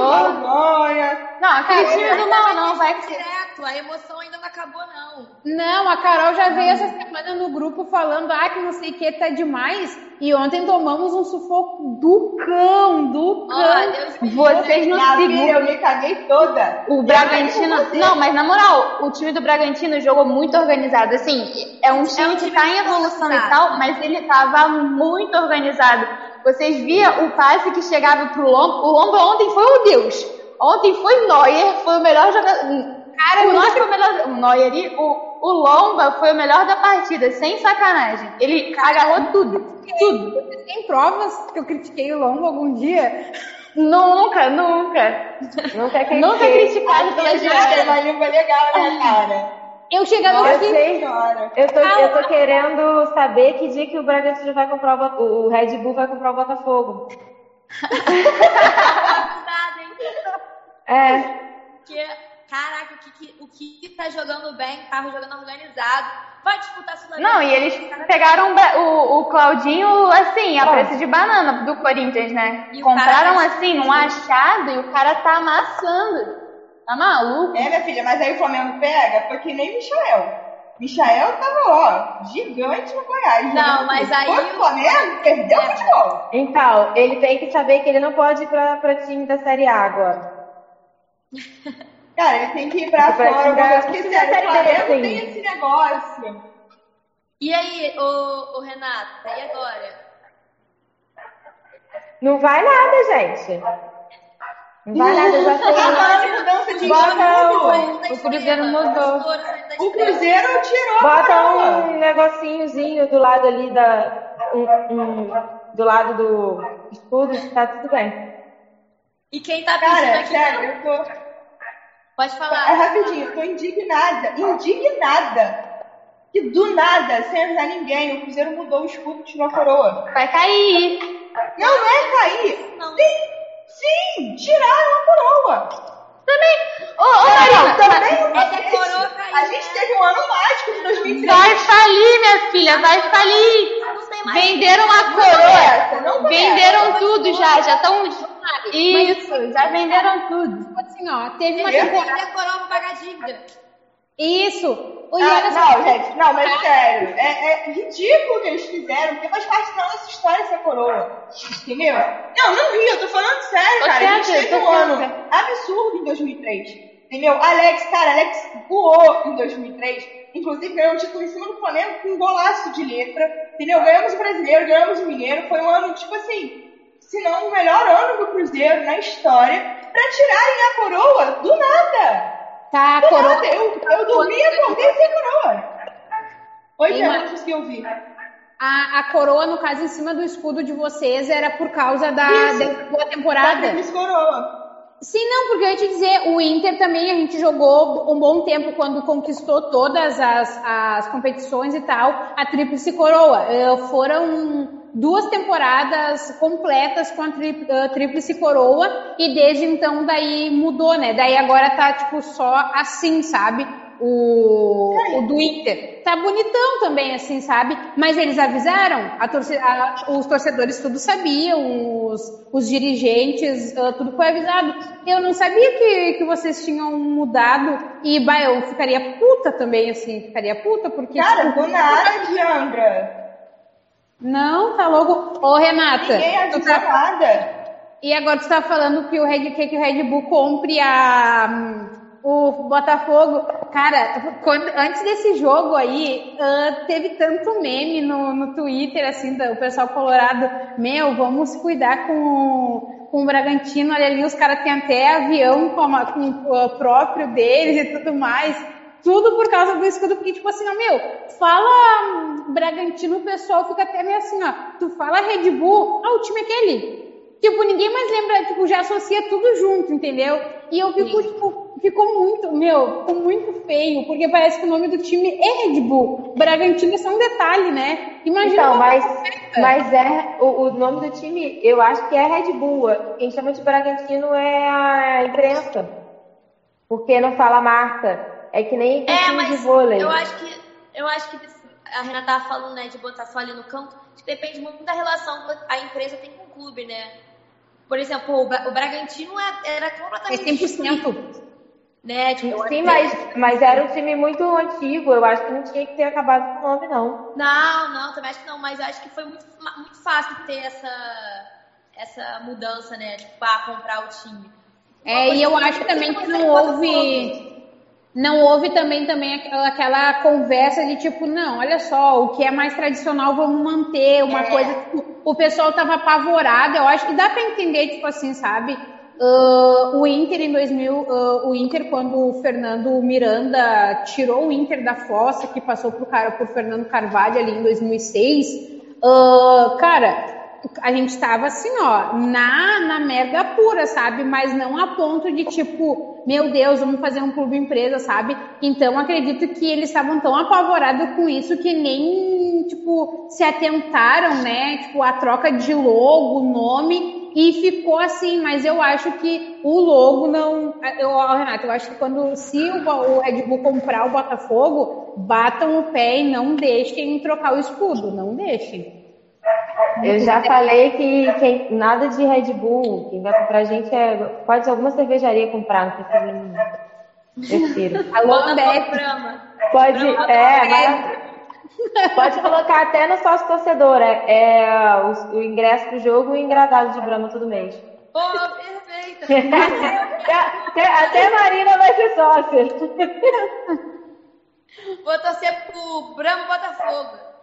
Não, aquele time do mal não, vai que direto, a emoção ainda não acabou, não. Não, a Carol já veio essa semana no grupo falando, ah, que não sei o que tá demais. E ontem tomamos um sufoco do cão, do cão. Livre. Vocês filha, segundo. eu me caguei toda. O Bragantino. Não, mas na moral, o time do Bragantino jogou muito organizado. Assim, é um time que tá em evolução e tal, mas ele tava muito organizado. Vocês viam o passe que chegava pro Lombo. O Lombo ontem foi o Deus. Ontem foi Neuer, foi o melhor jogador. Cara, o Neuer foi o melhor. O Neuer ali, o, o Lomba foi o melhor da partida, sem sacanagem. Ele agarrou tudo. Tudo. Vocês têm provas que eu critiquei o Longo algum dia? Nunca, nunca. Nunca critiquei. Nunca criticado pela Tem gente. uma língua legal minha cara. Eu chegava Nossa aqui, senhora. Eu tô, eu tô querendo saber que dia que o Bragantino vai comprar o, o Red Bull vai comprar o Botafogo. É, Porque, caraca, o que, que- o que tá jogando bem, tava jogando organizado. Vai disputar sul Não, e eles pegaram o o, Claudinho, assim, a preço de banana do Corinthians, né? E Compraram, cara- assim, num achado e o cara tá amassando. Tá maluco? É, minha filha, mas aí o Flamengo pega, foi que nem Michael. Michael tava, ó, gigante no Goiás. Não, mas aí Foi o- Flamengo, perdeu o futebol. então, ele tem que saber que ele não pode ir pra, pra time da Série A agora. Cara, ele tem que ir pra fora, porque se tiver série B, Flamengo assim. tem esse negócio. E aí, ô, ô Renata, e agora? Não vai nada, gente. Não vai nada, já Tá sei. falando de mudança de Bota o Cruzeiro mudou. O Cruzeiro tirou a Bota coroa. um negocinhozinho do lado ali da. um- um- do lado do escudo, tá tudo bem. E quem tá pedindo Cara, aqui... sério, eu tô. Pode falar. É rapidinho, eu tô indignada. Indignada. Que do nada, sem avisar ninguém, o Cruzeiro mudou o escudo e tirou a coroa. Vai cair. Não, não é cair. Não. Sim, sim, tiraram a coroa. Ô, ô, Marina, Também uma É a vez. coroa caiu, A gente né? teve um ano mágico de 2003. vai falir, minha filha, vai falir. Tem Venderam a não coroa. Venderam tudo já, já estão. Isso, já venderam tudo. Assim, ó, teve uma temporada. A coroa pra pagar dívida. Isso! E Ah, só, não, gente, não, mas sério, é, é ridículo o que eles fizeram, porque faz parte da nossa história essa coroa. Entendeu? Não, não ri, eu tô falando sério, Tô cara. a gente teve um ano absurdo em 2003. Entendeu? Alex, cara, Alex voou em 2003. Inclusive ganhou um título em cima do Flamengo com um golaço de letra. Entendeu? Ganhamos o brasileiro, ganhamos o mineiro. Foi um ano, tipo assim, se não o melhor ano do Cruzeiro na história, pra tirarem a coroa do nada. Tá, coroa. nada. Eu, eu dormi e acordei sem coroa. Oi, Tem Tia, uma- não consegui ouvir. A, a coroa, no caso, em cima do escudo de vocês, era por causa da, Isso. da boa temporada. Tríplice coroa. Sim, não, porque eu ia te dizer, o Inter também a gente jogou um bom tempo quando conquistou todas as, as competições e tal, a Tríplice Coroa. Eh, foram duas temporadas completas com a eh, Tríplice Coroa e desde então daí mudou, né? Daí agora tá tipo só assim, sabe? O, o do Inter. Tá bonitão também, assim, sabe? Mas eles avisaram, a torce- a- os torcedores tudo sabiam, os, os dirigentes, ah, tudo foi avisado. Eu não sabia que, que vocês tinham mudado e, bah, eu ficaria puta também, assim, ficaria puta, porque. Cara, tipo, do nada, Diandra. Não, tá louco. Ô, Renata, Ninguém avisou tá, nada. e agora tu tá falando que o Red, que o Red Bull compre a, hum, o Botafogo. Cara, quando- antes desse jogo aí, ah, teve tanto meme no, no Twitter, assim, do pessoal colorado. Meu, vamos cuidar com, com o Bragantino. Olha ali, os caras têm até avião com, a- com o próprio deles e tudo mais. Tudo por causa do escudo, porque, tipo assim, ó, meu, fala Bragantino, o pessoal fica até meio assim, ó. Tu fala Red Bull, ah, o time é aquele. Tipo, ninguém mais lembra, tipo, já associa tudo junto, entendeu? E eu fico, tipo, ficou muito, meu, ficou muito feio, porque parece que o nome do time é Red Bull. Bragantino é só um detalhe, né? Imagina Então, mas, mas é o, o nome do time, eu acho que é Red Bull. Quem chama de Bragantino é a imprensa. Porque não fala marca. É que nem o É, time mas de vôlei. eu acho que eu acho que a Renata tava falando, né, de botar só ali no campo, que depende muito da relação que a empresa tem com o clube, né? Por exemplo, o, Bra- o Bragantino é- era É completamente 100%. né? Tipo, Sim, mas, mas era um time muito antigo. Eu acho que não tinha que ter acabado com o nome, não. Não, não, também acho que não, mas eu acho que foi muito, muito fácil ter essa, essa mudança, né? Tipo, pra comprar o time. É, e eu acho também que não houve. Não houve também, também aquela- conversa de tipo, não, olha só, o que é mais tradicional vamos manter, uma É. coisa, tipo, o pessoal tava apavorado, eu acho que dá pra entender, tipo assim, sabe? Ah, o Inter em 2000, ah, o Inter quando o Fernando Miranda tirou o Inter da fossa, que passou pro cara, por Fernando Carvalho ali em 2006, ah, cara, a gente tava assim, ó, na, na merda pura, sabe? Mas não a ponto de tipo, meu Deus, vamos fazer um clube empresa, sabe? Então acredito que eles estavam tão apavorados com isso que nem, tipo, se atentaram, né? Tipo, a troca de logo, nome, e ficou assim. Mas eu acho que o logo não. Eu, Renato, eu acho que quando se o, o Red Bull comprar o Botafogo, batam o pé e não deixem trocar o escudo, não deixem. Eu já falei que quem, nada de Red Bull. Quem vai comprar a gente é. Pode alguma cervejaria comprar, não precisa. Prefiro. Alô. Pode, Brahma é, mas- pode colocar até no sócio torcedor. É, é o, o ingresso pro jogo e o engradado de Brahma todo mês. Pô, perfeita. até, a Marina vai ser sócia. Vou torcer pro Bramo Botafogo.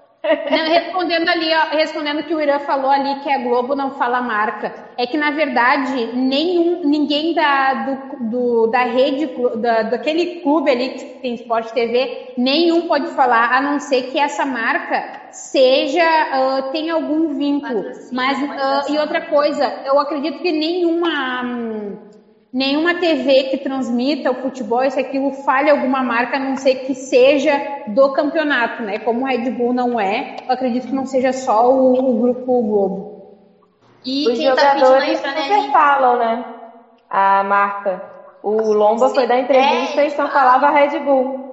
Não, respondendo ali, ó, respondendo que o Irã falou ali que a Globo não fala marca, é que na verdade nenhum, ninguém da, do, do- da rede, da, daquele clube ali que tem Sport TV, nenhum pode falar, a não ser que essa marca seja, ah, tenha algum vínculo. Mas, ser e outra coisa, eu acredito que nenhuma. hum, nenhuma TV que transmita o futebol, isso aquilo fale alguma marca, a não ser que seja do campeonato, né? Como o Red Bull não é, eu acredito que não seja só o, o grupo Globo. E Os quem tá pedindo aí jogadores falam, né? A marca. O Lomba foi dar entrevista É, e só falava Red Bull.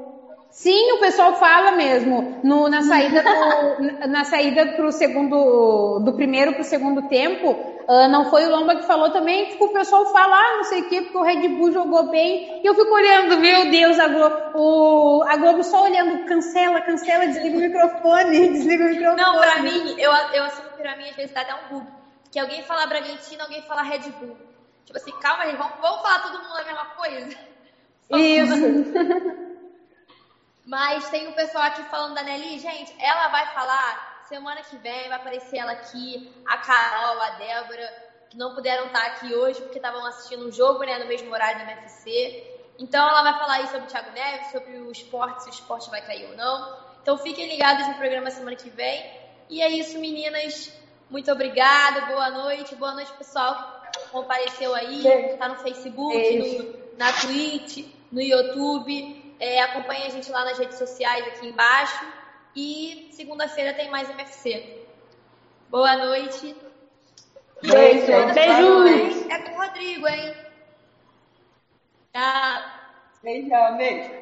Sim, o pessoal fala mesmo. No, na saída do, na saída pro segundo, do primeiro pro segundo tempo, uh, não foi o Lomba que falou também, tipo, o pessoal fala, ah, não sei o quê, porque o Red Bull jogou bem. E eu fico olhando, meu Deus, a Globo, o, a Globo só olhando, cancela, cancela, desliga o microfone, desliga o microfone. Não, pra mim, eu, eu assumo que pra mim às vezes dá até um bug. Que alguém fala Bragantino, alguém fala Red Bull. Tipo assim, calma aí, vamos, vamos falar todo mundo a mesma coisa? Isso. Mas tem um pessoal aqui falando da Nelly, gente, ela vai falar semana que vem, vai aparecer ela aqui, a Carol, a Débora, que não puderam estar aqui hoje porque estavam assistindo um jogo, né, no mesmo horário do MFC. Então ela vai falar aí sobre o Thiago Neves, sobre o esporte, se o esporte vai cair ou não. Então fiquem ligados no programa semana que vem. E é isso, meninas. Muito obrigada, boa noite, boa noite, pessoal que compareceu aí, tá no Facebook, no, na Twitch, no YouTube. É, acompanhe a gente lá nas redes sociais aqui embaixo. E segunda-feira tem mais MFC. Boa noite. Beijo. Beijo. É com o Rodrigo, hein? Tchau. Beijão, beijo.